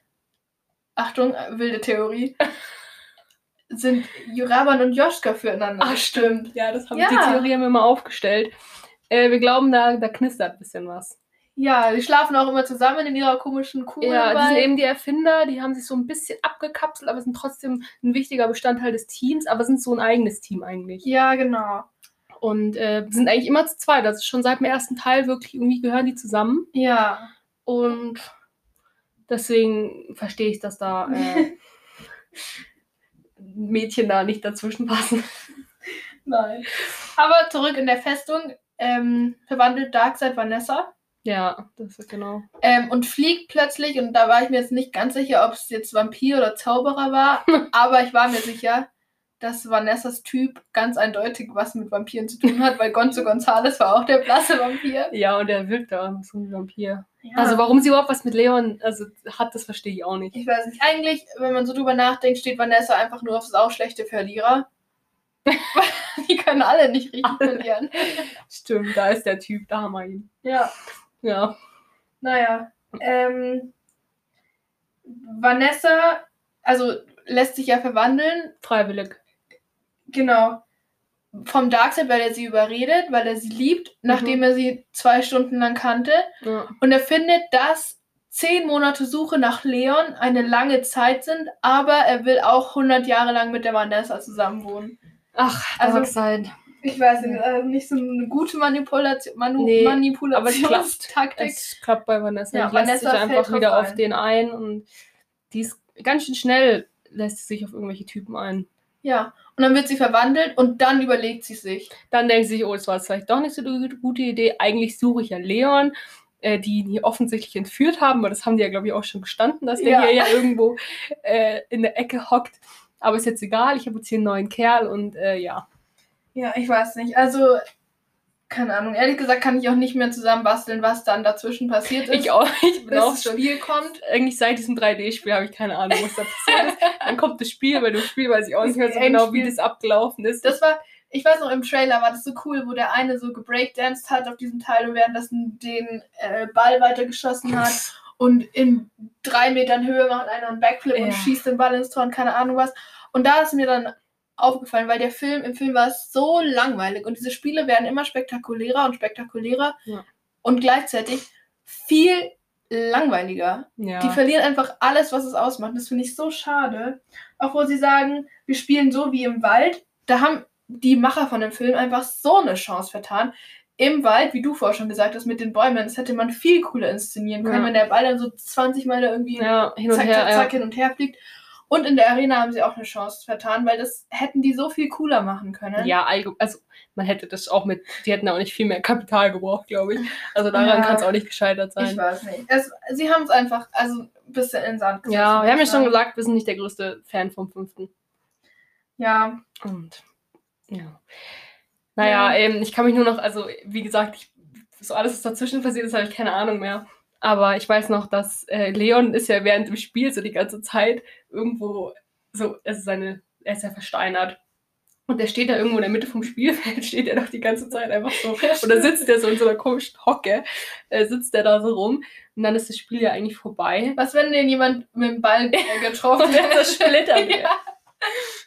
Achtung, wilde Theorie, sind Raban und Joschka füreinander. Ach, stimmt. Ja, das haben Ja. die Theorie haben wir mal aufgestellt. Äh, wir glauben, da, da knistert ein bisschen was. Ja, die schlafen auch immer zusammen in ihrer komischen Kuh. Ja, die sind eben die Erfinder, die haben sich so ein bisschen abgekapselt, aber sind trotzdem ein wichtiger Bestandteil des Teams, aber sind so ein eigenes Team eigentlich. ja, genau. Und äh, sind eigentlich immer zu zweit. Das ist schon seit dem ersten Teil wirklich irgendwie gehören die zusammen. Ja. Und deswegen verstehe ich, dass da äh, Mädchen da nicht dazwischen passen. Nein. Aber zurück in der Festung ähm, verwandelt Darkseid Vanessa Ja, das ist genau. ähm, und fliegt plötzlich. Und da war ich mir jetzt nicht ganz sicher, ob es jetzt Vampir oder Zauberer war. aber ich war mir sicher, dass Vanessas Typ ganz eindeutig was mit Vampiren zu tun hat, weil Gonzo Gonzales war auch der blasse Vampir. Ja, und er wirkt da so ein Vampir. Ja. Also warum sie überhaupt was mit Leon also, hat, das verstehe ich auch nicht. ich weiß nicht. Eigentlich, wenn man so drüber nachdenkt, steht Vanessa einfach nur auf sauschlechte Verlierer. Die können alle nicht richtig verlieren. Stimmt, da ist der Typ, da haben wir ihn. Ja. Ja. Naja, ähm, Vanessa, also lässt sich ja verwandeln, Freiwillig. Genau, vom Darkseid, weil er sie überredet, weil er sie liebt, nachdem er sie zwei Stunden lang kannte. Ja. Und er findet, dass zehn Monate Suche nach Leon eine lange Zeit sind, aber er will auch 100 Jahre lang mit der Vanessa zusammenwohnen. Ach, Also- Darkseid. Ich weiß nicht, also nicht so eine gute Manipulation, Manu Nee, Manipulationstaktik. Es klappt bei Vanessa. Ja, die lässt Vanessa sich einfach wieder auf ein. den ein und die ist ganz schön schnell, lässt sie sich auf irgendwelche Typen ein. Ja, und dann wird sie verwandelt und dann überlegt sie sich. Dann denkt sie sich, oh, das war jetzt vielleicht doch nicht so eine gute Idee. Eigentlich suche ich ja Leon, äh, die ihn hier offensichtlich entführt haben, aber das haben die ja, glaube ich, auch schon gestanden, dass der Ja. hier ja irgendwo äh, in der Ecke hockt. Aber ist jetzt egal, ich habe jetzt hier einen neuen Kerl und äh, ja. Ja, ich weiß nicht. Also keine Ahnung. Ehrlich gesagt kann ich auch nicht mehr zusammenbasteln, was dann dazwischen passiert ist. Ich auch, ich bin bis auch das. Spiel kommt. Eigentlich seit diesem 3D-Spiel habe ich keine Ahnung, was da passiert ist. Dann kommt das Spiel, bei dem Spiel weiß ich auch nicht mehr so Das genau, wie das abgelaufen ist. Das war, ich weiß noch, im Trailer war das so cool, wo der eine so gebreakdanced hat auf diesem Teil und währenddessen den äh, Ball weitergeschossen hat. Und in drei Metern Höhe macht einer einen Backflip und Ja. schießt den Ball ins Tor und keine Ahnung was. Und da ist mir dann aufgefallen, weil der Film, im Film war es so langweilig und diese Spiele werden immer spektakulärer und spektakulärer Ja. und gleichzeitig viel langweiliger. ja. Die verlieren einfach alles, was es ausmacht. Das finde ich so schade. Auch wo sie sagen, wir spielen so wie im Wald. Da haben die Macher von dem Film einfach so eine Chance vertan. Im Wald, wie du vorher schon gesagt hast, mit den Bäumen, das hätte man viel cooler inszenieren können, Ja. wenn der Ball dann so 20 Mal da irgendwie ja, hin und zack, her. zack, zack hin und her fliegt. Und in der Arena haben sie auch eine Chance vertan, weil das hätten die so viel cooler machen können. Ja, also man hätte das auch mit, die hätten auch nicht viel mehr Kapital gebraucht, glaube ich. Also daran Ja. kann es auch nicht gescheitert Ich sein. weiß nicht. Es, sie haben es einfach also ein bisschen in den Sand gesetzt, Ja, wir haben ja ich schon gesagt, wir sind nicht der größte Fan vom fünften. Ja, Und ja. Naja, Ja. Ähm, ich kann mich nur noch, also wie gesagt, ich, so alles, was dazwischen passiert ist, habe ich keine Ahnung mehr. Aber ich weiß noch, dass äh, Leon ist ja während dem Spiel so die ganze Zeit irgendwo so, also seine, er ist ja versteinert. Und der steht da irgendwo in der Mitte vom Spielfeld, steht er doch die ganze Zeit einfach so. Oder sitzt der so in so einer komischen Hocke, äh, sitzt der da so rum. Und dann ist das Spiel ja eigentlich vorbei. Was, wenn den jemand mit dem Ball äh, getroffen dann das splittert ja.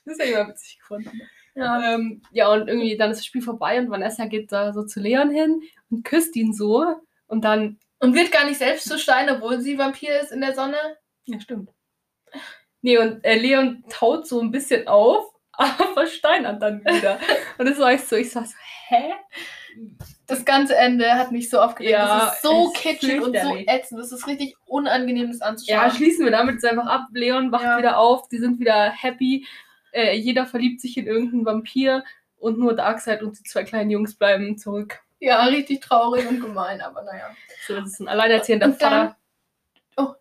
Das ist ja immer witzig gefunden. ja. Ähm, ja, und irgendwie dann ist das Spiel vorbei und Vanessa geht da so zu Leon hin und küsst ihn so. Und dann, Und wird gar nicht selbst zu Stein, obwohl sie Vampir ist in der Sonne. ja, stimmt. Nee, und äh, Leon taut so ein bisschen auf, aber versteinert dann wieder. und das war ich so, ich sag so, hä? Das ganze Ende hat mich so aufgeregt. Ja, das ist so kitschig und so ätzend. Das ist richtig unangenehm, das anzuschauen. Ja, schließen wir damit jetzt einfach ab. Leon wacht Ja. wieder auf, die sind wieder happy. Äh, jeder verliebt sich in irgendeinen Vampir und nur Darkseid und die zwei kleinen Jungs bleiben zurück. Ja, richtig traurig und gemein, aber naja. So, das ist ein alleinerziehender Und dann- Vater. Oh.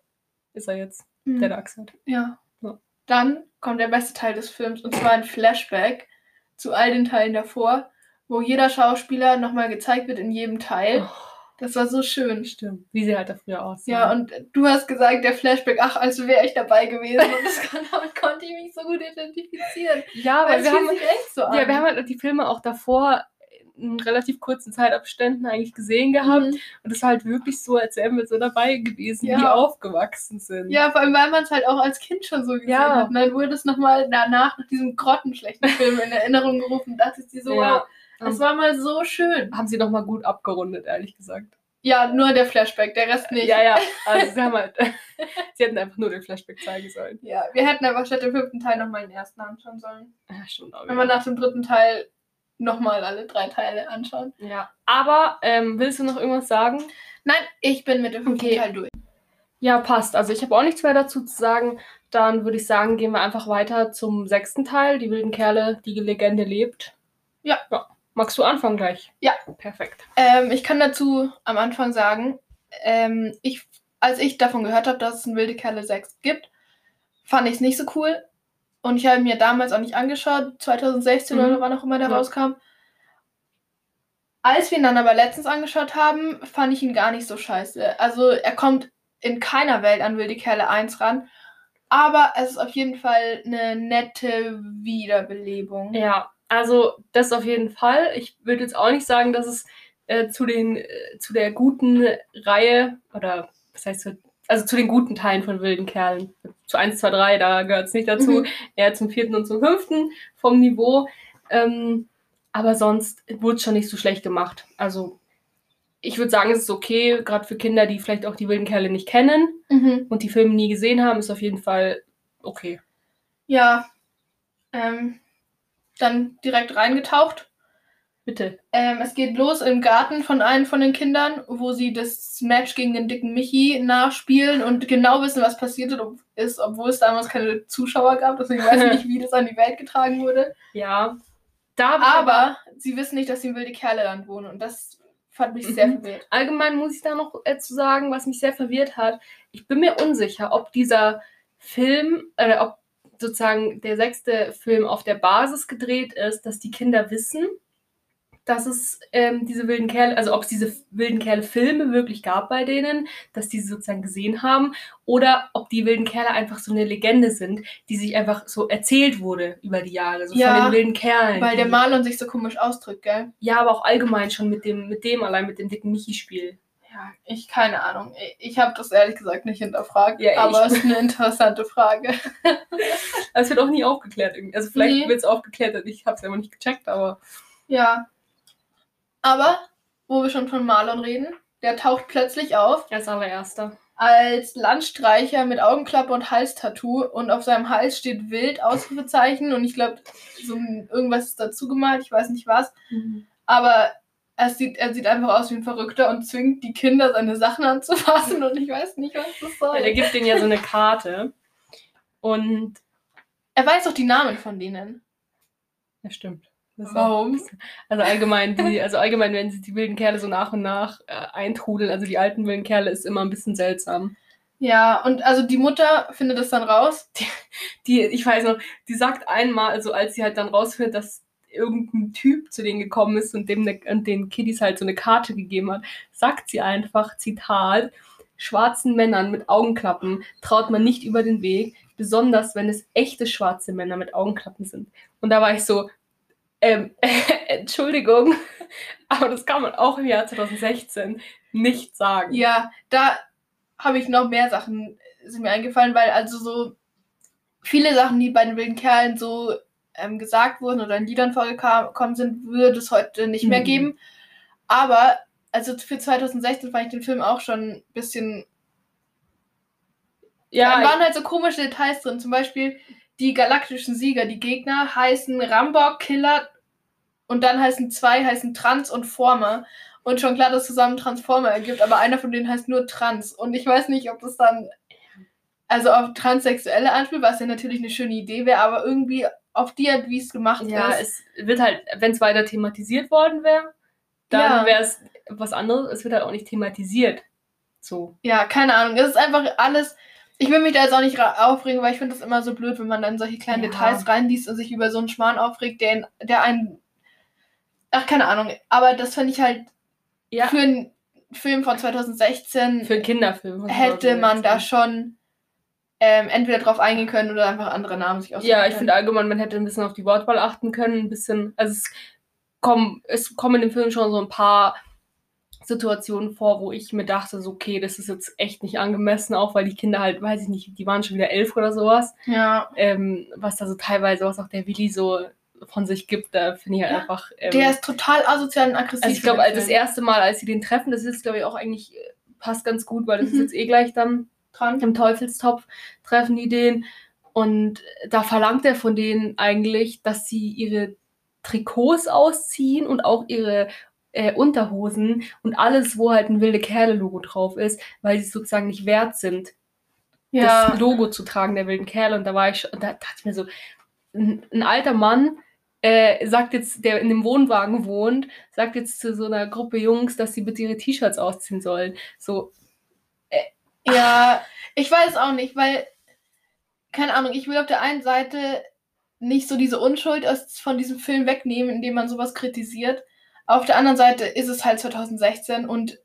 Ist er jetzt, Hm. der Darkseid. Ja. Ja. Dann kommt der beste Teil des Films und zwar ein Flashback zu all den Teilen davor, wo jeder Schauspieler nochmal gezeigt wird in jedem Teil. Oh. Das war so schön. Stimmt, wie sie halt da früher aussah. Ja, und du hast gesagt, der Flashback, ach, als wäre ich dabei gewesen. Und das kann, damit konnte ich mich so gut identifizieren. ja, Weil weil wir haben, echt so an. ja, wir haben halt die Filme auch davor in relativ kurzen Zeitabständen eigentlich gesehen gehabt. Mhm. Und es war halt wirklich so, als wären wir so dabei gewesen, Ja. die aufgewachsen sind. Ja, vor allem, weil man es halt auch als Kind schon so gesehen Ja. hat. Und dann wurde es nochmal danach, nach diesem grottenschlechten Film in Erinnerung gerufen. Und dachte ich so, Ja. wow, das war mal so schön. Haben sie nochmal gut abgerundet, ehrlich gesagt. Ja, nur der Flashback, der Rest nicht. Ja, ja. Also sie haben halt, sie hätten einfach nur den Flashback zeigen sollen. Ja, wir hätten einfach statt dem fünften Teil nochmal den ersten anschauen sollen. Ja, auch. Wenn wieder. nach dem dritten Teil nochmal alle drei Teile anschauen. Ja. Aber ähm, willst du noch irgendwas sagen? Nein, ich bin mit dem fünften Okay. Teil durch. Ja, passt. Also ich habe auch nichts mehr dazu zu sagen. Dann würde ich sagen, gehen wir einfach weiter zum sechsten Teil, die wilden Kerle, die Legende lebt. Ja. ja. Magst du anfangen gleich? Ja. Perfekt. Ähm, ich kann dazu am Anfang sagen, ähm, ich, als ich davon gehört habe, dass es ein Wilde Kerle 6 gibt, fand ich es nicht so cool. Und ich habe mir damals auch nicht angeschaut, 2016 Mhm. oder wann auch immer der Ja. rauskam. Als wir ihn dann aber letztens angeschaut haben, fand ich ihn gar nicht so scheiße. Also er kommt in keiner Welt an Wilde Kerle 1 ran. Aber es ist auf jeden Fall eine nette Wiederbelebung. Ja, also das auf jeden Fall. Ich würde jetzt auch nicht sagen, dass es äh, zu, den, äh, zu der guten Reihe oder was heißt zu, also zu den guten Teilen von wilden Kerlen. Zu 1, 2, 3, da gehört es nicht dazu. Mhm. Eher zum vierten und zum fünften vom Niveau. Ähm, aber sonst wurde es schon nicht so schlecht gemacht. Also ich würde sagen, es ist okay, gerade für Kinder, die vielleicht auch die wilden Kerle nicht kennen Mhm. und die Filme nie gesehen haben, ist auf jeden Fall okay. Ja. Ähm, dann direkt reingetaucht. Bitte. Ähm, es geht los im Garten von einem von den Kindern, wo sie das Match gegen den dicken Michi nachspielen und genau wissen, was passiert ist, obwohl es damals keine Zuschauer gab. Deswegen weiß ich nicht, wie das an die Welt getragen wurde. Ja. Da Aber sie wissen nicht, dass sie im wilde Kerleland wohnen und das fand mich sehr Mhm. verwirrt. allgemein muss ich da noch äh, zu sagen, was mich sehr verwirrt hat. Ich bin mir unsicher, ob dieser Film, äh, ob sozusagen der sechste Film auf der Basis gedreht ist, dass die Kinder wissen, dass es ähm, diese wilden Kerle, also ob es diese wilden Kerle-Filme wirklich gab bei denen, dass die sie sozusagen gesehen haben, oder ob die wilden Kerle einfach so eine Legende sind, die sich einfach so erzählt wurde über die Jahre, so Ja, von den wilden Kerlen. Weil der Marlon sich so komisch ausdrückt, gell? Ja, aber auch allgemein schon mit dem, mit dem allein, mit dem dicken Michi-Spiel. Ja, ich keine Ahnung. Ich, ich habe das ehrlich gesagt nicht hinterfragt, Ja, aber es ist eine interessante Frage. Es wird auch nie aufgeklärt irgendwie. Also vielleicht Nee. wird es aufgeklärt, ich habe es ja immer nicht gecheckt, aber Ja. Aber, wo wir schon von Marlon reden, der taucht plötzlich auf als allererster. als Landstreicher mit Augenklappe und Halstattoo und auf seinem Hals steht wild Ausrufezeichen und ich glaube, so ein- irgendwas ist dazu gemalt, ich weiß nicht was. Aber er sieht, er sieht einfach aus wie ein Verrückter und zwingt die Kinder, seine Sachen anzufassen und ich weiß nicht, was das soll. Weil er gibt denen ja so eine Karte. Und Er weiß auch die Namen von denen. ja, stimmt. Das Warum? Also allgemein, die, also allgemein, wenn sie die wilden Kerle so nach und nach äh, eintrudeln, also die alten wilden Kerle, ist immer ein bisschen seltsam. Ja, und also die Mutter findet es dann raus. Die, ich weiß noch, die sagt einmal, also als sie halt dann rausfindet, dass irgendein Typ zu denen gekommen ist und dem ne, und den Kiddies halt so eine Karte gegeben hat, sagt sie einfach, Zitat, schwarzen Männern mit Augenklappen traut man nicht über den Weg, besonders wenn es echte schwarze Männer mit Augenklappen sind. Und da war ich so, ähm, Entschuldigung, aber das kann man auch im Jahr 2016 nicht sagen. Ja, da habe ich noch mehr Sachen, sind mir eingefallen, weil also so viele Sachen, die bei den wilden Kerlen so ähm, gesagt wurden oder in Liedern vorgekommen sind, würde es heute nicht mehr Mhm. geben. Aber also für 2016 fand ich den Film auch schon ein bisschen. ja, da waren halt so komische Details drin. Zum Beispiel die galaktischen Sieger, die Gegner heißen Rambok, Killer und dann heißen zwei heißen Trans und Former. Und schon klar, dass zusammen Transformer ergibt, aber einer von denen heißt nur Trans. Und ich weiß nicht, ob das dann also auf Transsexuelle anspielt, was ja natürlich eine schöne Idee wäre, aber irgendwie auf die Art, wie es gemacht Ja, ist. es wird halt, wenn es weiter thematisiert worden wäre, dann Ja. wäre es was anderes. Es wird halt auch nicht thematisiert. So. Ja, keine Ahnung. Es ist einfach alles. Ich will mich da jetzt auch nicht aufregen, weil ich finde das immer so blöd, wenn man dann solche kleinen Ja. Details reinliest und sich über so einen Schmarrn aufregt, der, der einen. Ach, keine Ahnung. Aber das finde ich halt Ja, für einen Film von 2016 für einen Kinderfilm. hätte man da 2016. schon ähm, entweder drauf eingehen können oder einfach andere Namen sich aussuchen Ja, ich finde allgemein, man hätte ein bisschen auf die Wortwahl achten können. Ein bisschen, also es kommen, es kommen in dem Film schon so ein paar Situationen vor, wo ich mir dachte, so, okay, das ist jetzt echt nicht angemessen, auch weil die Kinder halt, weiß ich nicht, die waren schon wieder elf oder sowas. Ja, Ähm, was da so teilweise, was auch der Willi so von sich gibt, da finde ich halt Ja, einfach. Ähm, der ist total asozial und aggressiv. Also ich glaube, das erste Mal, als sie den treffen, das ist, glaube ich, auch eigentlich, äh, passt ganz gut, weil das Mhm. ist jetzt eh gleich dann dran. im Teufelstopf, treffen die den. Und da verlangt er von denen eigentlich, dass sie ihre Trikots ausziehen und auch ihre äh, Unterhosen und alles, wo halt ein wilde Kerle-Logo drauf ist, weil sie sozusagen nicht wert sind, Ja, das Logo zu tragen der wilden Kerle. Und da war ich schon, und da dachte ich mir so, ein, alter Mann äh, sagt jetzt, der in dem Wohnwagen wohnt, sagt jetzt zu so einer Gruppe Jungs, dass sie bitte ihre T-Shirts ausziehen sollen. So, ja, ich weiß auch nicht, weil, keine Ahnung, ich will auf der einen Seite nicht so diese Unschuld aus, von diesem Film wegnehmen, indem man sowas kritisiert. Auf der anderen Seite ist es halt 2016 und äh,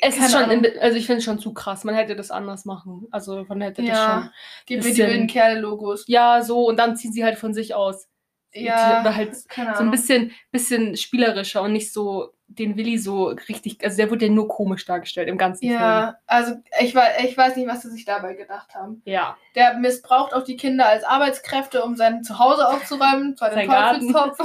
es keine ist schon, Ahnung. also ich finde es schon zu krass. Man hätte das anders machen. Also man hätte das ja, schon. gibt mir die wilden Kerle-Logos. Ja, so, und dann ziehen sie halt von sich aus. Ja, Oder halt so ein bisschen, bisschen spielerischer und nicht so den Willi so richtig, also der wurde ja nur komisch dargestellt im ganzen Film. Ja, also ich, ich weiß nicht, was sie sich dabei gedacht haben. Ja. Der missbraucht auch die Kinder als Arbeitskräfte, um sein Zuhause aufzuräumen, zwar den. Teufelstopf.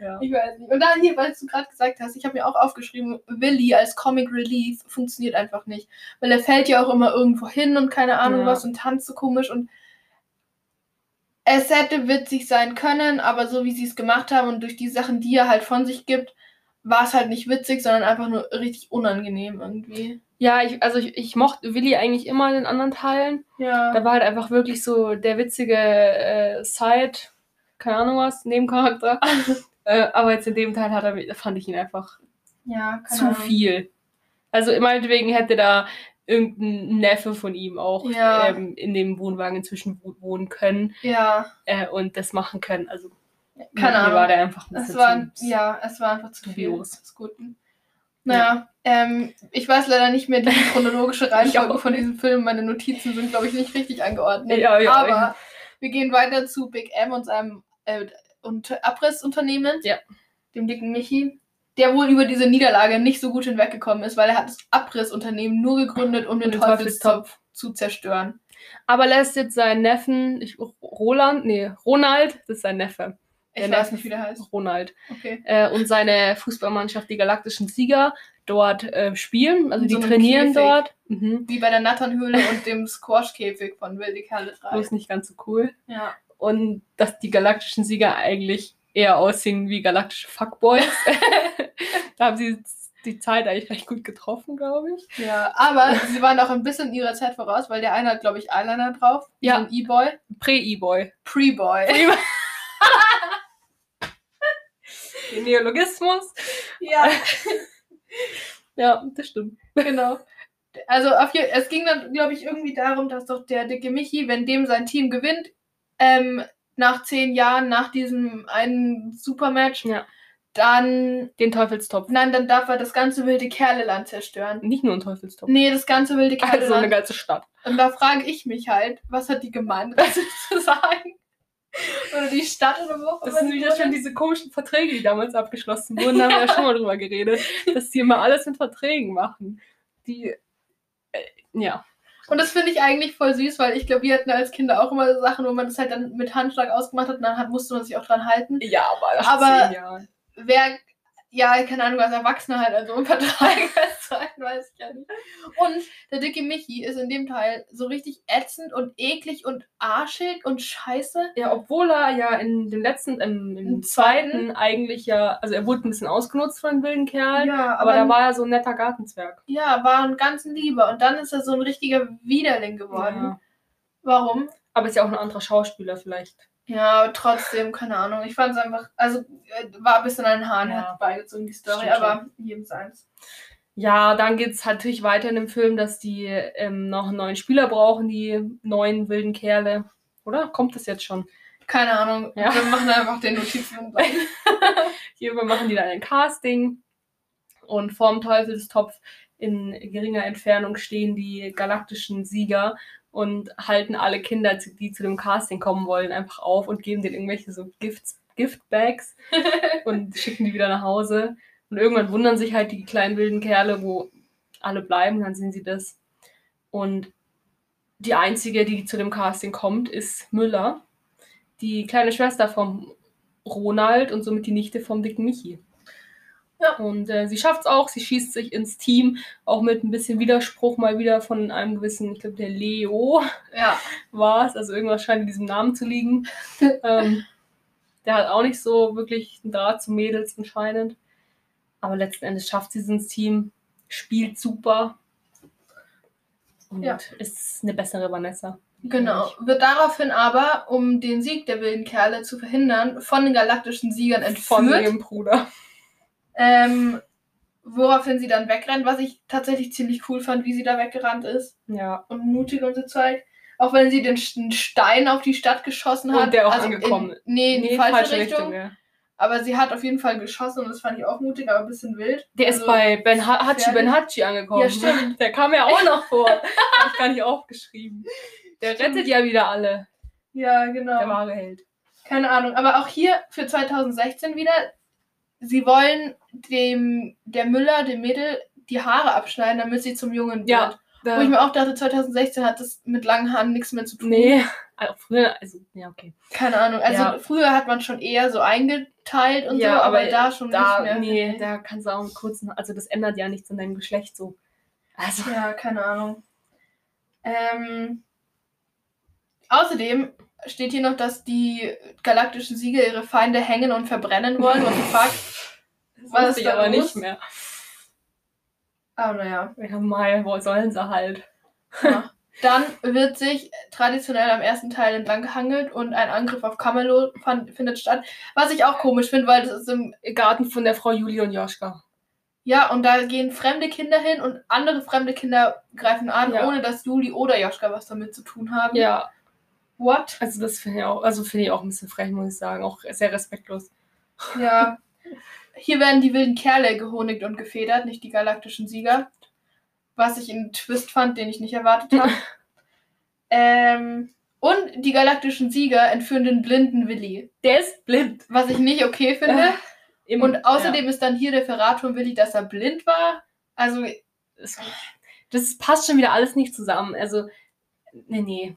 Ja. Ich weiß nicht. Und dann hier, weil du gerade gesagt hast, ich habe mir auch aufgeschrieben, Willy als Comic Relief funktioniert einfach nicht. Weil er fällt ja auch immer irgendwo hin und keine Ahnung Ja. was und tanzt so komisch und es hätte witzig sein können, aber so wie sie es gemacht haben und durch die Sachen, die er halt von sich gibt, war es halt nicht witzig, sondern einfach nur richtig unangenehm irgendwie. Ja, ich, also ich, ich mochte Willi eigentlich immer in den anderen Teilen. Ja. Da war halt einfach wirklich so der witzige äh, Side, keine Ahnung was, Nebencharakter. äh, aber jetzt in dem Teil hat er, fand ich ihn einfach Ja, zu Ahnung. viel. Also meinetwegen hätte da irgendein Neffe von ihm auch Ja. ähm, in dem Wohnwagen inzwischen wo- wohnen können Ja, äh, und das machen können. Also Keine Mir Ahnung. war der einfach ein Es war, zu- ja, es war einfach zu viel des Guten. Naja, ähm, ich weiß leider nicht mehr die chronologische Reihenfolge von diesem Film. Meine Notizen sind, glaube ich, nicht richtig angeordnet. Ja, ja, Aber ja. wir gehen weiter zu Big M und seinem äh, und Abrissunternehmen, Ja. dem dicken Michi, der wohl über diese Niederlage nicht so gut hinweggekommen ist, weil er hat das Abrissunternehmen nur gegründet, um den, Den Teufelstopf zu zerstören. Aber lässt jetzt seinen Neffen, ich, Roland, nee, Ronald, das ist sein Neffe. Ich weiß Neffe- nicht, wie der heißt. Ronald. Okay. Äh, und seine Fußballmannschaft, die galaktischen Sieger, dort äh, spielen. Also die so einem trainieren Käfig. dort. Mhm. Wie bei der Natternhöhle und dem Squash-Käfig von Wilde Kerle 3. Bloß nicht ganz so cool. Ja. Und dass die galaktischen Sieger eigentlich eher aussehen wie galaktische Fuckboys. da haben sie die Zeit eigentlich recht gut getroffen, glaube ich. Ja, aber sie waren auch ein bisschen ihrer Zeit voraus, weil der eine hat, glaube ich, Eyeliner drauf. Ja. So ein E-Boy. Pre-E-Boy. Pre-Boy. Den Neologismus. Ja, Ja, das stimmt. genau. Also auf es ging dann, glaube ich, irgendwie darum, dass doch der dicke Michi, wenn dem sein Team gewinnt, ähm, nach zehn Jahren, nach diesem einen Supermatch, Ja. Dann, Den Teufelstopf. nein, dann darf er das ganze wilde Kerleland zerstören. Nicht nur ein Teufelstopf. Nee, das ganze wilde Also eine Kerleland. ganze Stadt. Und da frage ich mich halt, was hat die gemeint, das zu sagen? Oder die Stadt oder wo? Das sind wieder schon diese komischen Verträge, die damals abgeschlossen wurden. Da haben wir ja schon mal drüber geredet, dass die immer alles mit Verträgen machen. Die, äh, ja. Und das finde ich eigentlich voll süß, weil ich glaube, wir hatten als Kinder auch immer Sachen, wo man das halt dann mit Handschlag ausgemacht hat und dann hat, musste man sich auch dran halten. Ja, aber Aber-. Wer, ja, keine Ahnung, als Erwachsener halt an so einem Vertrag festzuhalten, weiß ich ja nicht. Und der dicke Michi ist in dem Teil so richtig ätzend und eklig und arschig und scheiße. Ja, obwohl er ja in dem letzten, im, im zweiten zweiten? eigentlich ja, also er wurde ein bisschen ausgenutzt von den wilden Kerlen, Ja, aber, da war er so ein netter Gartenzwerg. ja, war ein ganz Lieber. Und dann ist er so ein richtiger Widerling geworden. Ja. Warum? Aber ist ja auch ein anderer Schauspieler vielleicht. Ja, aber trotzdem, keine Ahnung. Ich fand es einfach, also äh, war ein bisschen an den Haaren Ja. herbeigezogen, die Story, Stimmt aber jedem seins. Ja, dann geht es natürlich weiter in dem Film, dass die ähm, noch einen neuen Spieler brauchen, die neuen wilden Kerle. Oder? Kommt das jetzt schon? Keine Ahnung. Ja. Wir machen einfach den Notizen. Hier machen die dann ein Casting und vorm Teufelstopf in geringer Entfernung stehen die galaktischen Sieger und halten alle Kinder, die zu dem Casting kommen wollen, einfach auf und geben denen irgendwelche so Gifts, Giftbags und schicken die wieder nach Hause. Und irgendwann wundern sich halt die kleinen wilden Kerle, wo alle bleiben, dann sehen sie das. Und die einzige, die zu dem Casting kommt, ist Müller, die kleine Schwester vom Ronald und somit die Nichte vom dicken Michi. Ja. Und äh, sie schafft es auch, sie schießt sich ins Team, auch mit ein bisschen Widerspruch mal wieder von einem gewissen, ich glaube, der Leo Ja. war es, also irgendwas scheint in diesem Namen zu liegen. ähm, der hat auch nicht so wirklich einen Draht zu Mädels anscheinend. Aber letzten Endes schafft sie es ins Team, spielt super und Ja. ist eine bessere Vanessa. Genau. Wird daraufhin aber, um den Sieg der wilden Kerle zu verhindern, von den galaktischen Siegern Von entführt. ihrem Bruder. Ähm, woraufhin sie dann wegrennt, was ich tatsächlich ziemlich cool fand, wie sie da weggerannt ist Ja. und mutig und so Zeug. Auch wenn sie den Stein auf die Stadt geschossen hat. Und der auch also angekommen In, nee, in die falsche, Richtung. ja. Aber sie hat auf jeden Fall geschossen und das fand ich auch mutig, aber ein bisschen wild. Der ist Also, bei Ben ha Hachi. Ben Hachi angekommen. Ja, stimmt. Der kam ja auch noch vor. Hab ich gar nicht aufgeschrieben. Der Stimmt. rettet ja wieder alle. Ja, genau. Der wahre Held. Keine Ahnung, aber auch hier für 2016 wieder, sie wollen dem der Müller, dem Mädel, die Haare abschneiden, damit sie zum Jungen wird. Ja. Wo ich mir auch dachte, 2016 hat das mit langen Haaren nichts mehr zu tun. nee. Also früher, also, ja, okay. Keine Ahnung. Also Ja. früher hat man schon eher so eingeteilt und Ja, so, aber, aber da schon Da, nicht mehr. nee, da kannst du auch einen kurzen, also das ändert ja nichts an deinem Geschlecht so. Also, Ja, keine Ahnung. Ähm, außerdem steht hier noch, dass die galaktischen Sieger ihre Feinde hängen und verbrennen wollen. What the fuck? das was ich aber los? nicht mehr. Aber naja. Ja, mal, wo sollen sie halt? Ja. Dann wird sich traditionell am ersten Teil entlang gehangelt und ein Angriff auf Camelot findet statt. Was ich auch komisch finde, weil das ist im. Garten von der Frau Julie und Joschka. Ja, und da gehen fremde Kinder hin und andere fremde Kinder greifen an, Ja. ohne dass Juli oder Joschka was damit zu tun haben. Ja. What? Also das finde ich auch, also finde ich auch ein bisschen frech, muss ich sagen. Auch sehr respektlos. Ja. Hier werden die wilden Kerle gehonigt und gefedert, nicht die galaktischen Sieger. Was ich einen Twist fand, den ich nicht erwartet habe. ähm, und die galaktischen Sieger entführen den blinden Willi. Der ist blind. Was ich nicht okay finde. Im- Und außerdem ja, ist dann hier der Verratum Willi, dass er blind war. Also, es- das passt schon wieder alles nicht zusammen. Also, nee, nee.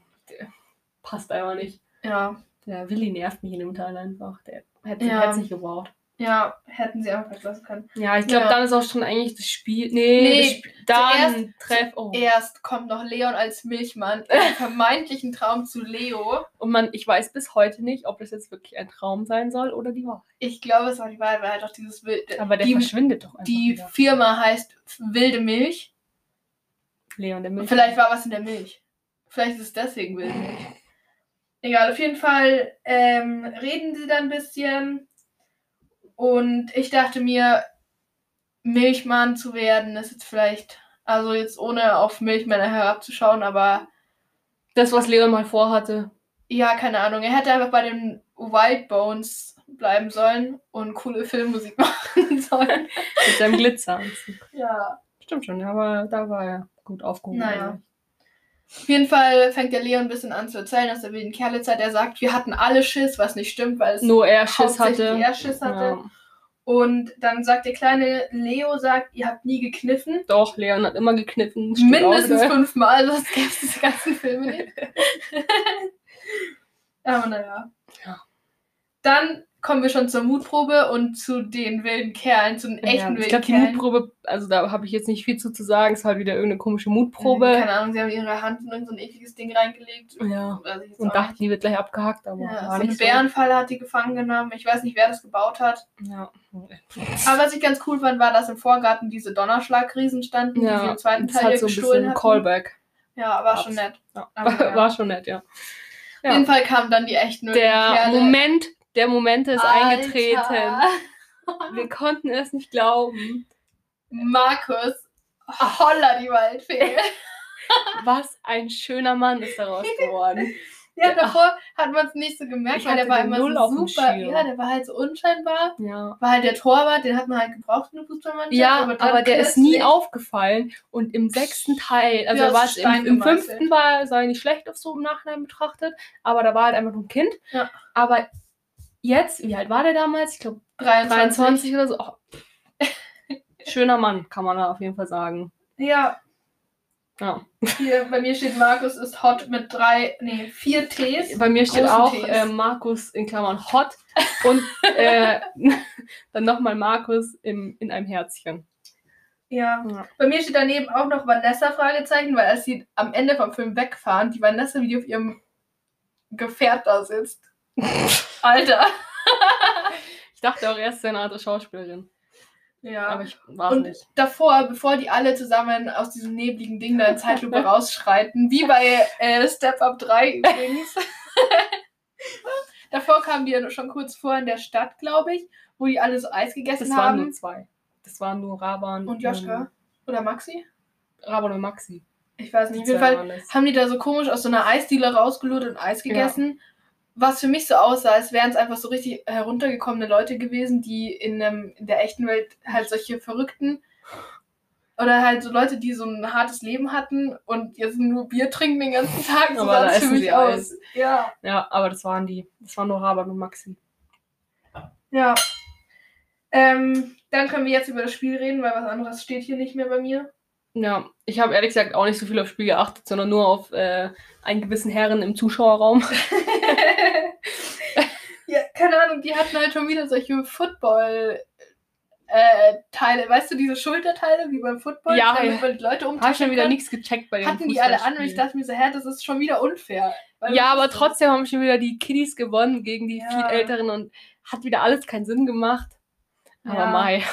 Passt einfach nicht. ja. Der Willi nervt mich in dem Teil einfach. Der hätte Ja. es nicht gebraucht. Ja, hätten sie einfach weglassen können. Ja, ich glaube, Ja. dann ist auch schon eigentlich das Spiel. Nee, Nee, das Spiel, dann Treff. Oh. Erst kommt noch Leon als Milchmann im vermeintlichen Traum zu Leo. Und man, ich weiß bis heute nicht, ob das jetzt wirklich ein Traum sein soll oder die Wahrheit. Ich glaube, es war die Wahrheit, weil halt auch dieses Wild. Aber der die, verschwindet doch einfach. die wieder. Firma heißt Wilde Milch. Leon der Milch. Vielleicht war was in der Milch. Vielleicht ist es deswegen Wilde Milch. Egal, auf jeden Fall ähm, reden sie dann ein bisschen. Und ich dachte mir, Milchmann zu werden, ist jetzt vielleicht, also jetzt ohne auf Milchmänner herabzuschauen, aber Das, was Leon mal vorhatte. ja, keine Ahnung. Er hätte einfach bei den Wild Bones bleiben sollen und coole Filmmusik machen sollen. Mit seinem Glitzeranzug. Ja. Stimmt schon, aber da war er gut aufgehoben. Naja. Auf jeden Fall fängt der Leon ein bisschen an zu erzählen aus der wilden Kerlezeit. Er sagt, wir hatten alle Schiss, was nicht stimmt, weil es Nur er Schiss hatte. er Schiss hatte. Ja. Und dann sagt der kleine Leo, sagt, ihr habt nie gekniffen. Doch, Leon hat immer gekniffen. Mindestens fünfmal, sonst gäbe es diese ganzen Filme nicht. Aber naja. Ja. Dann kommen wir schon zur Mutprobe und zu den wilden Kerlen, zu den echten Ja, ich wilden glaube, die Kerlen. Mutprobe, also da habe ich jetzt nicht viel zu, zu sagen. Es war halt wieder irgendeine komische Mutprobe. Hm, Keine Ahnung, sie haben ihre Hand in so ein ekliges Ding reingelegt. Ja. Ich Und dachten, die wird gleich abgehackt, aber Ja, war so eine so. Bärenfalle hat die gefangen genommen. Ich weiß nicht, wer das gebaut hat. Ja. Aber was ich ganz cool fand, war, dass im Vorgarten diese Donnerschlagriesen standen, die sie ja. im zweiten Teil hat ja so ein gestohlen bisschen hatten. Callback. Ja, war schon nett. Ja. Aber ja. War schon nett, ja. Auf Ja. jeden Fall kamen dann die echten wilden Der Kerle. Moment, der Momente ist Alter. eingetreten. Wir konnten es nicht glauben. Markus, holla die Waldfee. Was ein schöner Mann ist daraus geworden. Ja, davor hat man es nicht so gemerkt, Ich weil der war immer so super. Ja, der war halt so unscheinbar. Ja. War halt der Torwart, den hat man halt gebraucht in der Fußballmannschaft. Ja, dann aber der ist nie aufgefallen. Und im sechsten Teil, also Ja, war es im, im fünften war sei nicht schlecht auf so im Nachhinein betrachtet, aber da war halt einfach nur ein Kind. Ja. Aber jetzt, wie alt war der damals? Ich glaube 23. 23 oder so. Oh. Schöner Mann, kann man da auf jeden Fall sagen. Ja, Ja. hier bei mir steht Markus ist hot mit drei, nee, vier Ts. Bei mir steht auch äh, Markus in Klammern hot und äh, dann nochmal Markus im, in einem Herzchen. Ja. Ja. Bei mir steht daneben auch noch Vanessa Fragezeichen, weil als sie am Ende vom Film wegfahren, die Vanessa wie die auf ihrem Gefährt da sitzt. Alter. Ich dachte auch erst, sie ist eine andere Schauspielerin. Ja. Aber ich war es Und nicht. davor, bevor die alle zusammen aus diesem nebligen Ding da in Zeitlupe rausschreiten, wie bei äh, Step Up 3 übrigens. davor kamen die ja schon kurz vor in der Stadt, glaube ich, wo die alle so Eis gegessen Das waren nur haben. zwei. Das waren nur Raban Und Joschka? Oder Maxi? Raban und Maxi. Ich weiß nicht. Auf jeden Fall haben die da so komisch aus so einer Eisdiele rausgelurt und Eis gegessen. Was für mich so aussah, als wären es einfach so richtig heruntergekommene Leute gewesen, die in, einem, in der echten Welt halt solche Verrückten oder halt so Leute, die so ein hartes Leben hatten und jetzt nur Bier trinken den ganzen Tag. So sah es für mich aus. Eis. Ja. Ja, aber das waren die. Das waren nur Raban und Maxi. Ja. Ähm, dann können wir jetzt über das Spiel reden, weil was anderes steht hier nicht mehr bei mir. Ja, ich habe ehrlich gesagt auch nicht so viel aufs Spiel geachtet, sondern nur auf äh, einen gewissen Herren im Zuschauerraum. Ahnung, die hatten halt schon wieder solche Football- äh, Teile, weißt du, diese Schulterteile wie beim Football, Ja, damit man die Leute ich umtaschen schon wieder nichts gecheckt bei den Hatten die alle an und ich dachte mir so, hä, das ist schon wieder unfair. Ja, aber trotzdem haben schon wieder die Kiddies gewonnen gegen die Ja. viel Älteren und hat wieder alles keinen Sinn gemacht. Aber Ja. Mai.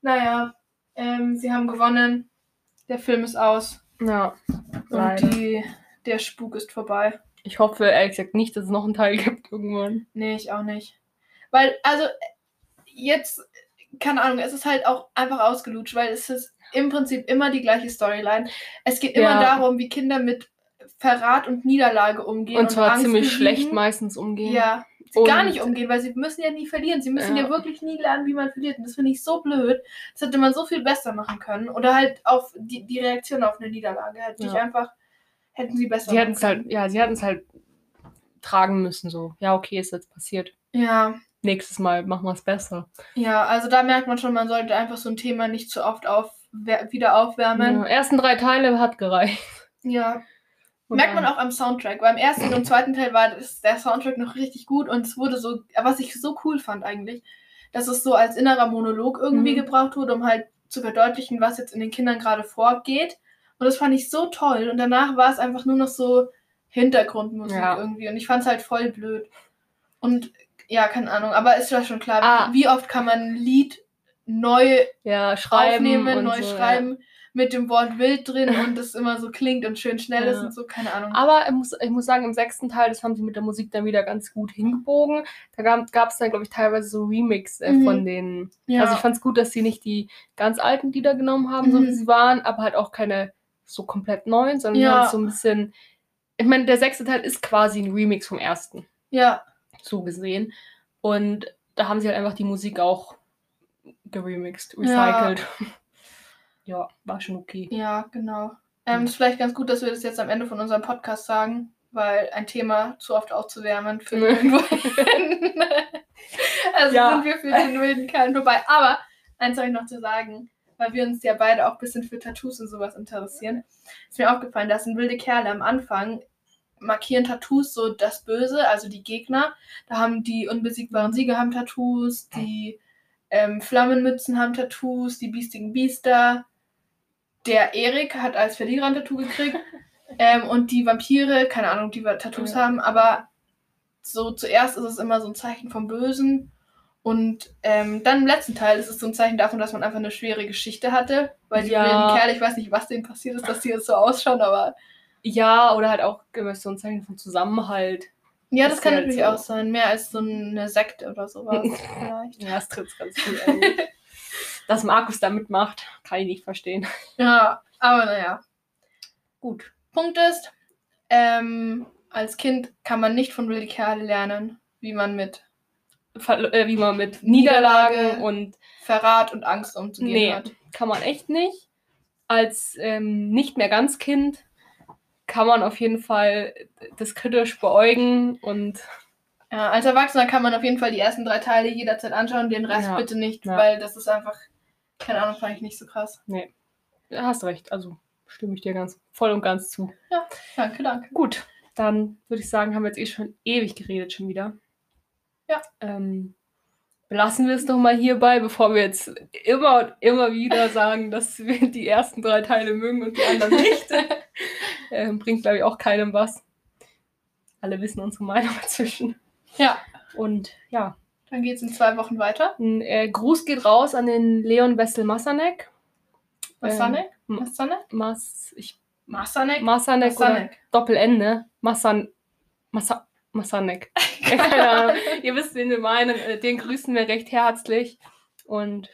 Naja, ähm, sie haben gewonnen. Der Film ist aus. Ja. Und Leider. die, der Spuk ist vorbei. Ich hoffe ehrlich gesagt nicht, dass es noch einen Teil gibt irgendwann. Nee, ich auch nicht. Weil, also, jetzt, keine Ahnung, es ist halt auch einfach ausgelutscht, weil es ist im Prinzip immer die gleiche Storyline. Es geht immer Ja. darum, wie Kinder mit Verrat und Niederlage umgehen. Und zwar Angst ziemlich besiegen. schlecht meistens umgehen. Ja, sie gar Und- nicht umgehen, weil sie müssen ja nie verlieren. Sie müssen ja, Ja. wirklich nie lernen, wie man verliert. Und das finde ich so blöd. Das hätte man so viel besser machen können. Oder halt auf die, die Reaktion auf eine Niederlage. Hätte ich Ja. einfach, hätten sie besser Sie hatten es halt, ja, sie hatten es halt tragen müssen, so. Ja, okay, ist jetzt passiert. Ja, Nächstes Mal machen wir es besser. ja, also da merkt man schon, man sollte einfach so ein Thema nicht zu oft auf, wieder aufwärmen. Ja, ersten drei Teile hat gereicht. Ja. Und Merkt man auch am Soundtrack. Beim ersten und zweiten Teil war das, der Soundtrack noch richtig gut und es wurde so, was ich so cool fand eigentlich, dass es so als innerer Monolog irgendwie Mhm. gebraucht wurde, um halt zu verdeutlichen, was jetzt in den Kindern gerade vorgeht. Und das fand ich so toll. Und danach war es einfach nur noch so Hintergrundmusik Ja. irgendwie. Und ich fand es halt voll blöd. Und ja, keine Ahnung. Aber ist ja schon klar, Ah. wie oft kann man ein Lied neu Ja, schreiben. aufnehmen, neu so, schreiben, mit dem Wort wild drin und das immer so klingt und schön schnell ist Ja. und so, keine Ahnung. Ja. Aber ich muss, ich muss sagen, im sechsten Teil, das haben sie mit der Musik dann wieder ganz gut hingebogen. Da gab es dann, glaube ich, teilweise so Remix Mhm. von den. ja. Also ich fand es gut, dass sie nicht die ganz alten Lieder genommen haben, so Mhm. wie sie waren, aber halt auch keine so komplett neuen, sondern Ja. halt so ein bisschen. Ich meine, der sechste Teil ist quasi ein Remix vom ersten, ja, so gesehen. Und da haben sie halt einfach die Musik auch geremixed, Ja. recycelt. Ja, war schon okay. ja, genau. Ähm, Mhm. ist vielleicht ganz gut, dass wir das jetzt am Ende von unserem Podcast sagen, weil ein Thema zu oft aufzuwärmen für irgendwo. also Ja. sind wir für den wilden Kerl vorbei. Aber eins habe ich noch zu sagen, weil wir uns ja beide auch ein bisschen für Tattoos und sowas interessieren. Ist mir aufgefallen, dass ein wilde Kerle am Anfang markieren Tattoos so das Böse, also die Gegner. Da haben die unbesiegbaren Sieger haben Tattoos, die ähm, Flammenmützen haben Tattoos, die biestigen Biester. Der Erik hat als Verlierer ein Tattoo gekriegt. ähm, und die Vampire, keine Ahnung, die Tattoos Ja. haben, aber so zuerst ist es immer so ein Zeichen vom Bösen. Und ähm, dann im letzten Teil ist es so ein Zeichen davon, dass man einfach eine schwere Geschichte hatte. Weil die Ja. wilden Kerle, ich weiß nicht, was denen passiert ist, dass die jetzt so ausschauen, aber Ja, oder halt auch so ein Zeichen von Zusammenhalt. ja, das Das kann halt natürlich so. auch sein. Mehr als so eine Sekte oder sowas. vielleicht. Ja, das trifft ganz gut. an. Dass Markus da mitmacht, kann ich nicht verstehen. Ja, aber naja. Gut. Punkt ist, ähm, als Kind kann man nicht von wilde Kerle lernen, wie man mit wie man mit Niederlage Niederlagen und Verrat und Angst umzugehen Nee. hat. kann man echt nicht. Als ähm, nicht mehr ganz Kind kann man auf jeden Fall das kritisch beäugen und Ja, als Erwachsener kann man auf jeden Fall die ersten drei Teile jederzeit anschauen, den Rest Ja. bitte nicht, Ja. weil das ist einfach, keine Ahnung, fand ich nicht so krass. ja, hast recht. Also stimme ich dir ganz voll und ganz zu. Danke, danke. Gut, dann würde ich sagen, haben wir jetzt eh schon ewig geredet schon wieder. Ja. Ähm, belassen wir es doch mal hierbei, bevor wir jetzt immer und immer wieder sagen, dass wir die ersten drei Teile mögen und die anderen nicht. ähm, bringt, glaube ich, auch keinem was. Alle wissen unsere Meinung inzwischen. Ja, Und ja, dann geht's in zwei Wochen weiter. ein äh, Gruß geht raus an den Leon Wessel Massanek. Ähm, Masanek? Mas, ich? Massanek oder Masanek. Doppel-N, ne? Massan, Massa, Ja, Ahnung. Ihr wisst, wen wir meinen. Äh, Den grüßen wir recht herzlich. Und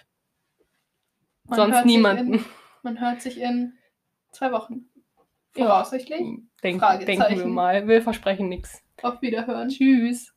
Man sonst niemanden. In, man hört sich in zwei Wochen. Ja. Voraussichtlich. Denk, Fragezeichen. denken wir mal. Wir versprechen nichts. Auf Wiederhören. Tschüss.